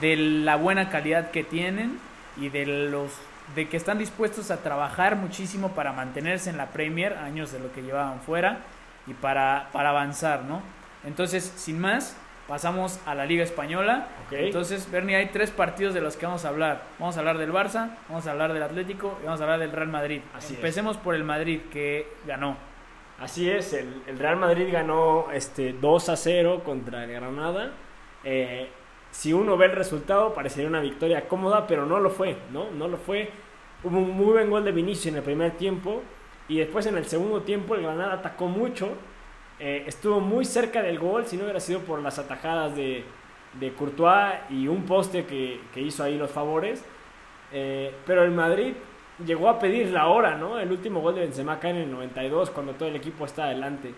Speaker 1: de la buena calidad que tienen y de los de que están dispuestos a trabajar muchísimo para mantenerse en la Premier, años de lo que llevaban fuera y para, para avanzar, ¿no? Entonces, sin más, pasamos a la Liga Española. Entonces, Bernie, hay tres partidos de los que vamos a hablar. Vamos a hablar del Barça, vamos a hablar del Atlético y vamos a hablar del Real Madrid. Empecemos por el Madrid, que ganó.
Speaker 2: Así es, el, Real Madrid ganó este, 2 a 0 contra el Granada. Eh, si uno ve el resultado, parecería una victoria cómoda, pero no lo fue, ¿no? No lo fue. Hubo un muy buen gol de Vinicius en el primer tiempo y después en el segundo tiempo el Granada atacó mucho eh, estuvo muy cerca del gol, si no hubiera sido por las atajadas de, de Courtois y un poste que, que hizo ahí los favores. Eh, pero el Madrid llegó a pedir la hora, ¿no? El último gol de Benzema cae en el 92 cuando todo el equipo está adelante.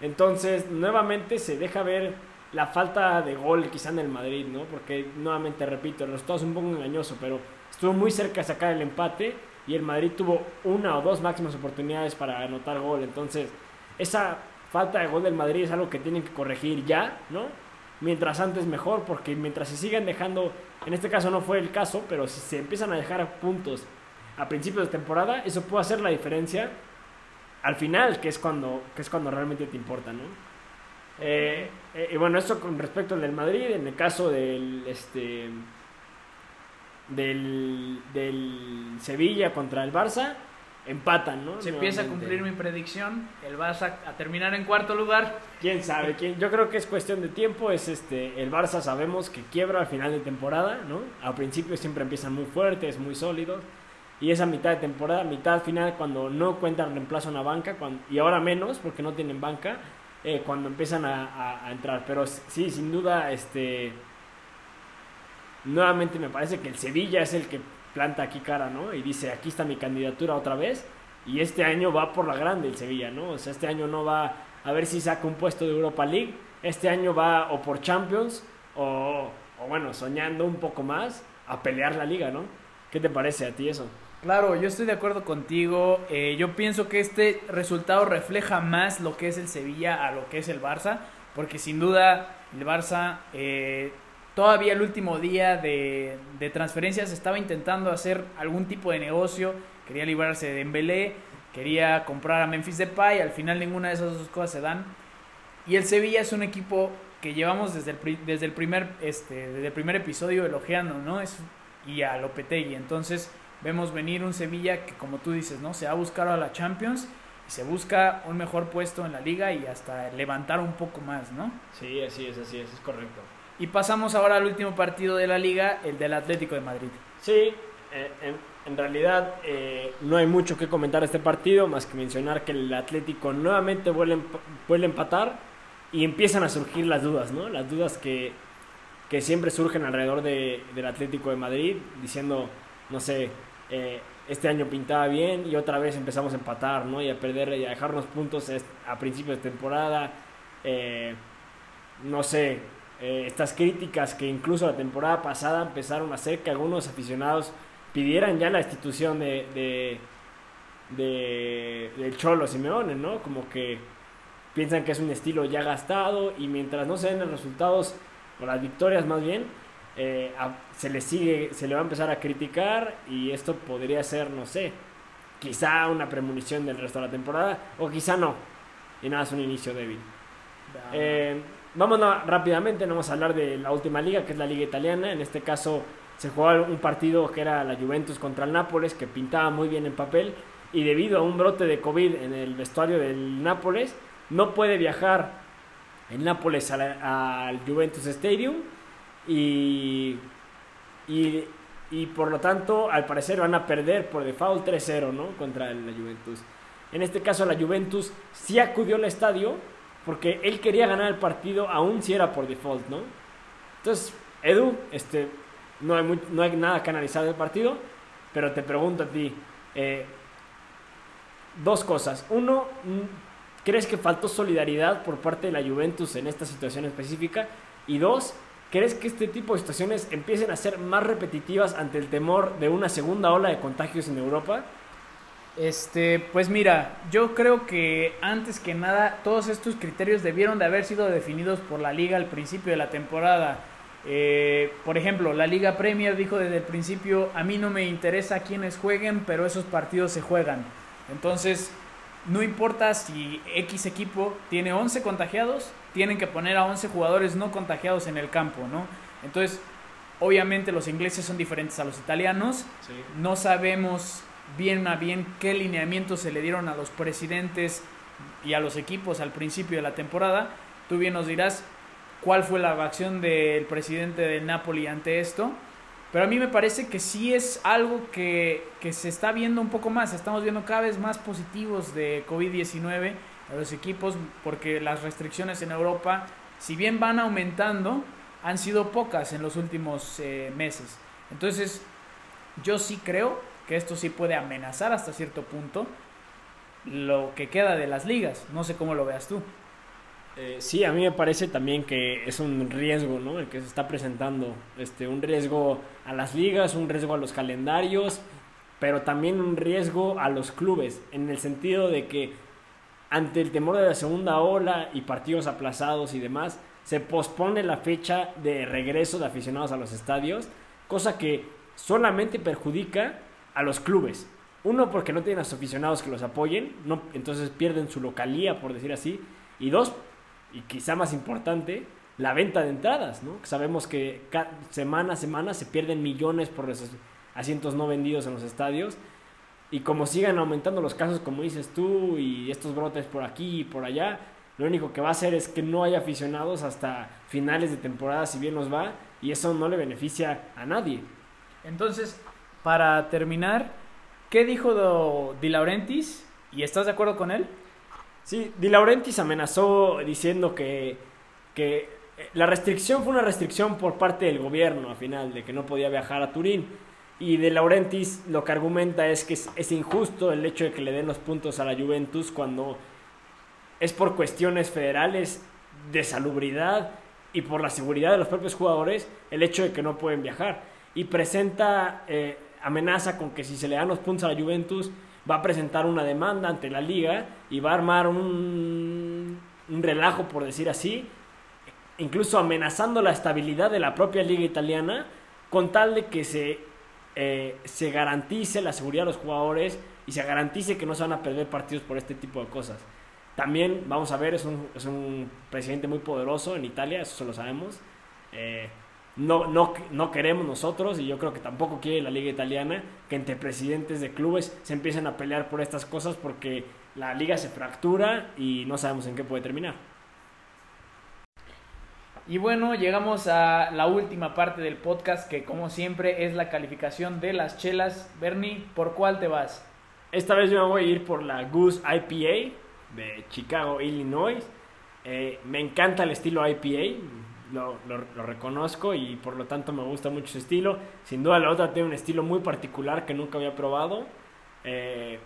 Speaker 2: Entonces, nuevamente se deja ver la falta de gol quizá en el Madrid, ¿no? Porque nuevamente repito, el resultado es un poco engañoso, pero estuvo muy cerca de sacar el empate y el Madrid tuvo una o dos máximas oportunidades para anotar gol. Entonces, esa falta de gol del Madrid es algo que tienen que corregir ya, ¿no? Mientras antes mejor, porque mientras se sigan dejando, en este caso no fue el caso, pero si se empiezan a dejar puntos a principios de temporada, eso puede hacer la diferencia al final, que es cuando, que es cuando realmente te importa, ¿no? Eh, eh, y bueno, eso con respecto al del Madrid, en el caso del, este, del, del Sevilla contra el Barça, empatan, ¿no?
Speaker 1: Se empieza a cumplir mi predicción, el Barça a terminar en cuarto lugar.
Speaker 2: ¿Quién sabe? ¿Quién? Yo creo que es cuestión de tiempo, es este, el Barça sabemos que quiebra al final de temporada, ¿no? Al principio siempre empiezan muy fuertes, muy sólidos, y esa mitad de temporada, mitad final, cuando no cuentan reemplazo en la banca, y ahora menos, porque no tienen banca, eh, cuando empiezan a, a, entrar. Pero sí, sin duda, este nuevamente me parece que el Sevilla es el que planta aquí cara, ¿no? Y dice, aquí está mi candidatura otra vez. Y este año va por la grande el Sevilla, ¿no? O sea, este año no va a ver si saca un puesto de Europa League. Este año va o por Champions o, o bueno, soñando un poco más a pelear la liga, ¿no? ¿Qué te parece a ti eso?
Speaker 1: Claro, yo estoy de acuerdo contigo. Eh, yo pienso que este resultado refleja más lo que es el Sevilla a lo que es el Barça, porque sin duda el Barça eh, todavía el último día de, transferencias estaba intentando hacer algún tipo de negocio, quería librarse de Dembélé, quería comprar a Memphis Depay, al final ninguna de esas dos cosas se dan. Y el Sevilla es un equipo que llevamos desde el, desde el, primer, este, desde el primer episodio elogiando, ¿no? Es, y a Lopetegui. Entonces vemos venir un Sevilla que, como tú dices, ¿no? Se ha buscado a la Champions y se busca un mejor puesto en la liga y hasta levantar un poco más, ¿no?
Speaker 2: Sí, así es, así es, es correcto.
Speaker 1: Y pasamos ahora al último partido de la liga, el del Atlético de Madrid.
Speaker 2: Sí, eh, en, realidad eh, no hay mucho que comentar este partido, más que mencionar que el Atlético nuevamente vuelve, vuelve a empatar y empiezan a surgir las dudas, ¿no? Las dudas que, que siempre surgen alrededor de, del Atlético de Madrid, diciendo, no sé, eh, este año pintaba bien y otra vez empezamos a empatar, ¿no? Y a perder y a dejarnos puntos a principios de temporada. no sé, eh, estas críticas que incluso la temporada pasada empezaron a hacer que algunos aficionados pidieran ya la institución de, de, de, Cholo Simeone, ¿no? Como que piensan que es un estilo ya gastado y mientras no se den los resultados o las victorias más bien, eh, se le sigue, se le va a empezar a criticar y esto podría ser, no sé, quizá una premonición del resto de la temporada o quizá no. Y nada, es un inicio débil. Eh, Vamos rápidamente, vamos a hablar de la última liga, que es la liga italiana. En este caso se jugó un partido que era la Juventus contra el Nápoles, que pintaba muy bien en papel. Y debido a un brote de COVID en el vestuario del Nápoles, no puede viajar el Nápoles al Juventus Stadium. Y, y, y, por lo tanto, al parecer van a perder por default 3-0 ¿no? contra la Juventus. En este caso, la Juventus sí acudió al estadio porque él quería ganar el partido aún si era por default, ¿no? Entonces, Edu, este, no hay, no hay nada que analizar del partido, pero te pregunto a ti, eh, dos cosas. Uno, ¿crees que faltó solidaridad por parte de la Juventus en esta situación específica? Y dos, ¿crees que este tipo de situaciones empiecen a ser más repetitivas ante el temor de una segunda ola de contagios en Europa?
Speaker 1: Este, pues mira, yo creo que antes que nada todos estos criterios debieron de haber sido definidos por la liga al principio de la temporada. Eh, por ejemplo, la Liga Premier dijo desde el principio, a mí no me interesa quiénes jueguen, pero esos partidos se juegan. Entonces, no importa si X equipo tiene 11 contagiados, tienen que poner a 11 jugadores no contagiados en el campo, ¿no? Entonces, obviamente los ingleses son diferentes a los italianos, no sabemos bien a bien qué lineamientos se le dieron a los presidentes y a los equipos al principio de la temporada. Tú bien nos dirás cuál fue la reacción del presidente de Napoli ante esto. Pero a mí me parece que sí es algo que, que se está viendo un poco más. Estamos viendo cada vez más positivos de COVID-19 a los equipos porque las restricciones en Europa, si bien van aumentando, han sido pocas en los últimos eh, meses. Entonces, yo sí creo que esto sí puede amenazar hasta cierto punto lo que queda de las ligas. No sé cómo lo veas tú.
Speaker 2: Eh, sí, a mí me parece también que es un riesgo, ¿no? El que se está presentando, este, un riesgo a las ligas, un riesgo a los calendarios, pero también un riesgo a los clubes, en el sentido de que ante el temor de la segunda ola y partidos aplazados y demás, se pospone la fecha de regreso de aficionados a los estadios, cosa que solamente perjudica a los clubes. Uno, porque no tienen a aficionados que los apoyen, no, entonces pierden su localía, por decir así. Y dos, y quizá más importante, la venta de entradas, ¿no? Sabemos que semana a semana se pierden millones por los asientos no vendidos en los estadios. Y como sigan aumentando los casos, como dices tú, y estos brotes por aquí y por allá, lo único que va a hacer es que no haya aficionados hasta finales de temporada, si bien nos va, y eso no le beneficia a nadie.
Speaker 1: Entonces, para terminar, ¿qué dijo Di Laurentiis? ¿Y estás de acuerdo con él?
Speaker 2: Sí, Di Laurentiis amenazó diciendo que, que la restricción fue una restricción por parte del gobierno, al final, de que no podía viajar a Turín. Y De Laurentiis lo que argumenta es que es, es injusto el hecho de que le den los puntos a la Juventus cuando es por cuestiones federales de salubridad y por la seguridad de los propios jugadores el hecho de que no pueden viajar. Y presenta eh, amenaza con que si se le dan los puntos a la Juventus va a presentar una demanda ante la liga y va a armar un, un relajo, por decir así, incluso amenazando la estabilidad de la propia liga italiana con tal de que se, eh, se garantice la seguridad de los jugadores y se garantice que no se van a perder partidos por este tipo de cosas. También, vamos a ver, es un, es un presidente muy poderoso en Italia, eso se lo sabemos. Eh, no, no, no queremos nosotros, y yo creo que tampoco quiere la liga italiana, que entre presidentes de clubes se empiecen a pelear por estas cosas porque la liga se fractura y no sabemos en qué puede terminar.
Speaker 1: Y bueno, llegamos a la última parte del podcast que como siempre es la calificación de las chelas. Bernie, ¿por cuál te vas?
Speaker 2: Esta vez yo me voy a ir por la Goose IPA de Chicago, Illinois. Eh, me encanta el estilo IPA, lo, lo, lo, reconozco y por lo tanto me gusta mucho su estilo. Sin duda la otra tiene un estilo muy particular que nunca había probado. Eh,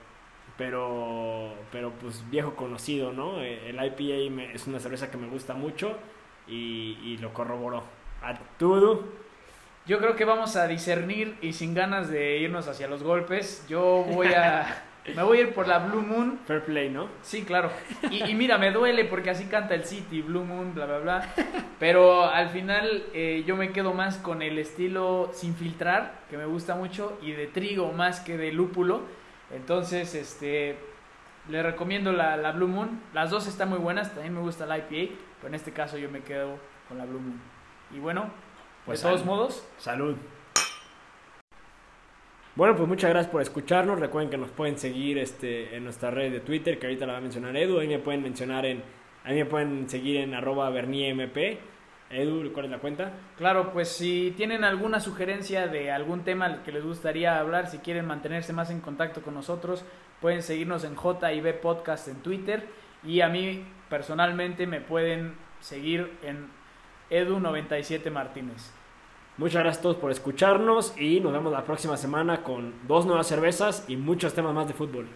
Speaker 2: pero, pero pues viejo conocido, ¿no? Eh, el IPA me, es una cerveza que me gusta mucho y, y lo corroboró. ¿A todo?
Speaker 1: Yo creo que vamos a discernir y sin ganas de irnos hacia los golpes, yo voy a... Me voy a ir por la Blue Moon.
Speaker 2: Fair play, ¿no?
Speaker 1: Sí, claro. Y, y, mira, me duele porque así canta el City, Blue Moon, bla, bla, bla. Pero al final eh, yo me quedo más con el estilo sin filtrar, que me gusta mucho, y de trigo más que de lúpulo. Entonces, este, le recomiendo la, la Blue Moon. Las dos están muy buenas, también me gusta la IPA, pero en este caso yo me quedo con la Blue Moon. Y bueno, pues de todos
Speaker 2: salud.
Speaker 1: modos,
Speaker 2: Salud. Bueno, pues muchas gracias por escucharnos. Recuerden que nos pueden seguir este, en nuestra red de Twitter, que ahorita la va a mencionar Edu. Ahí me pueden mencionar en, ahí me pueden seguir en arroba berniemp. Edu, ¿cuál es la cuenta?
Speaker 1: Claro, pues si tienen alguna sugerencia de algún tema que les gustaría hablar, si quieren mantenerse más en contacto con nosotros, pueden seguirnos en JIB Podcast en Twitter y a mí personalmente me pueden seguir en Edu97 Martínez.
Speaker 2: Muchas gracias a todos por escucharnos y nos vemos la próxima semana con dos nuevas cervezas y muchos temas más de fútbol.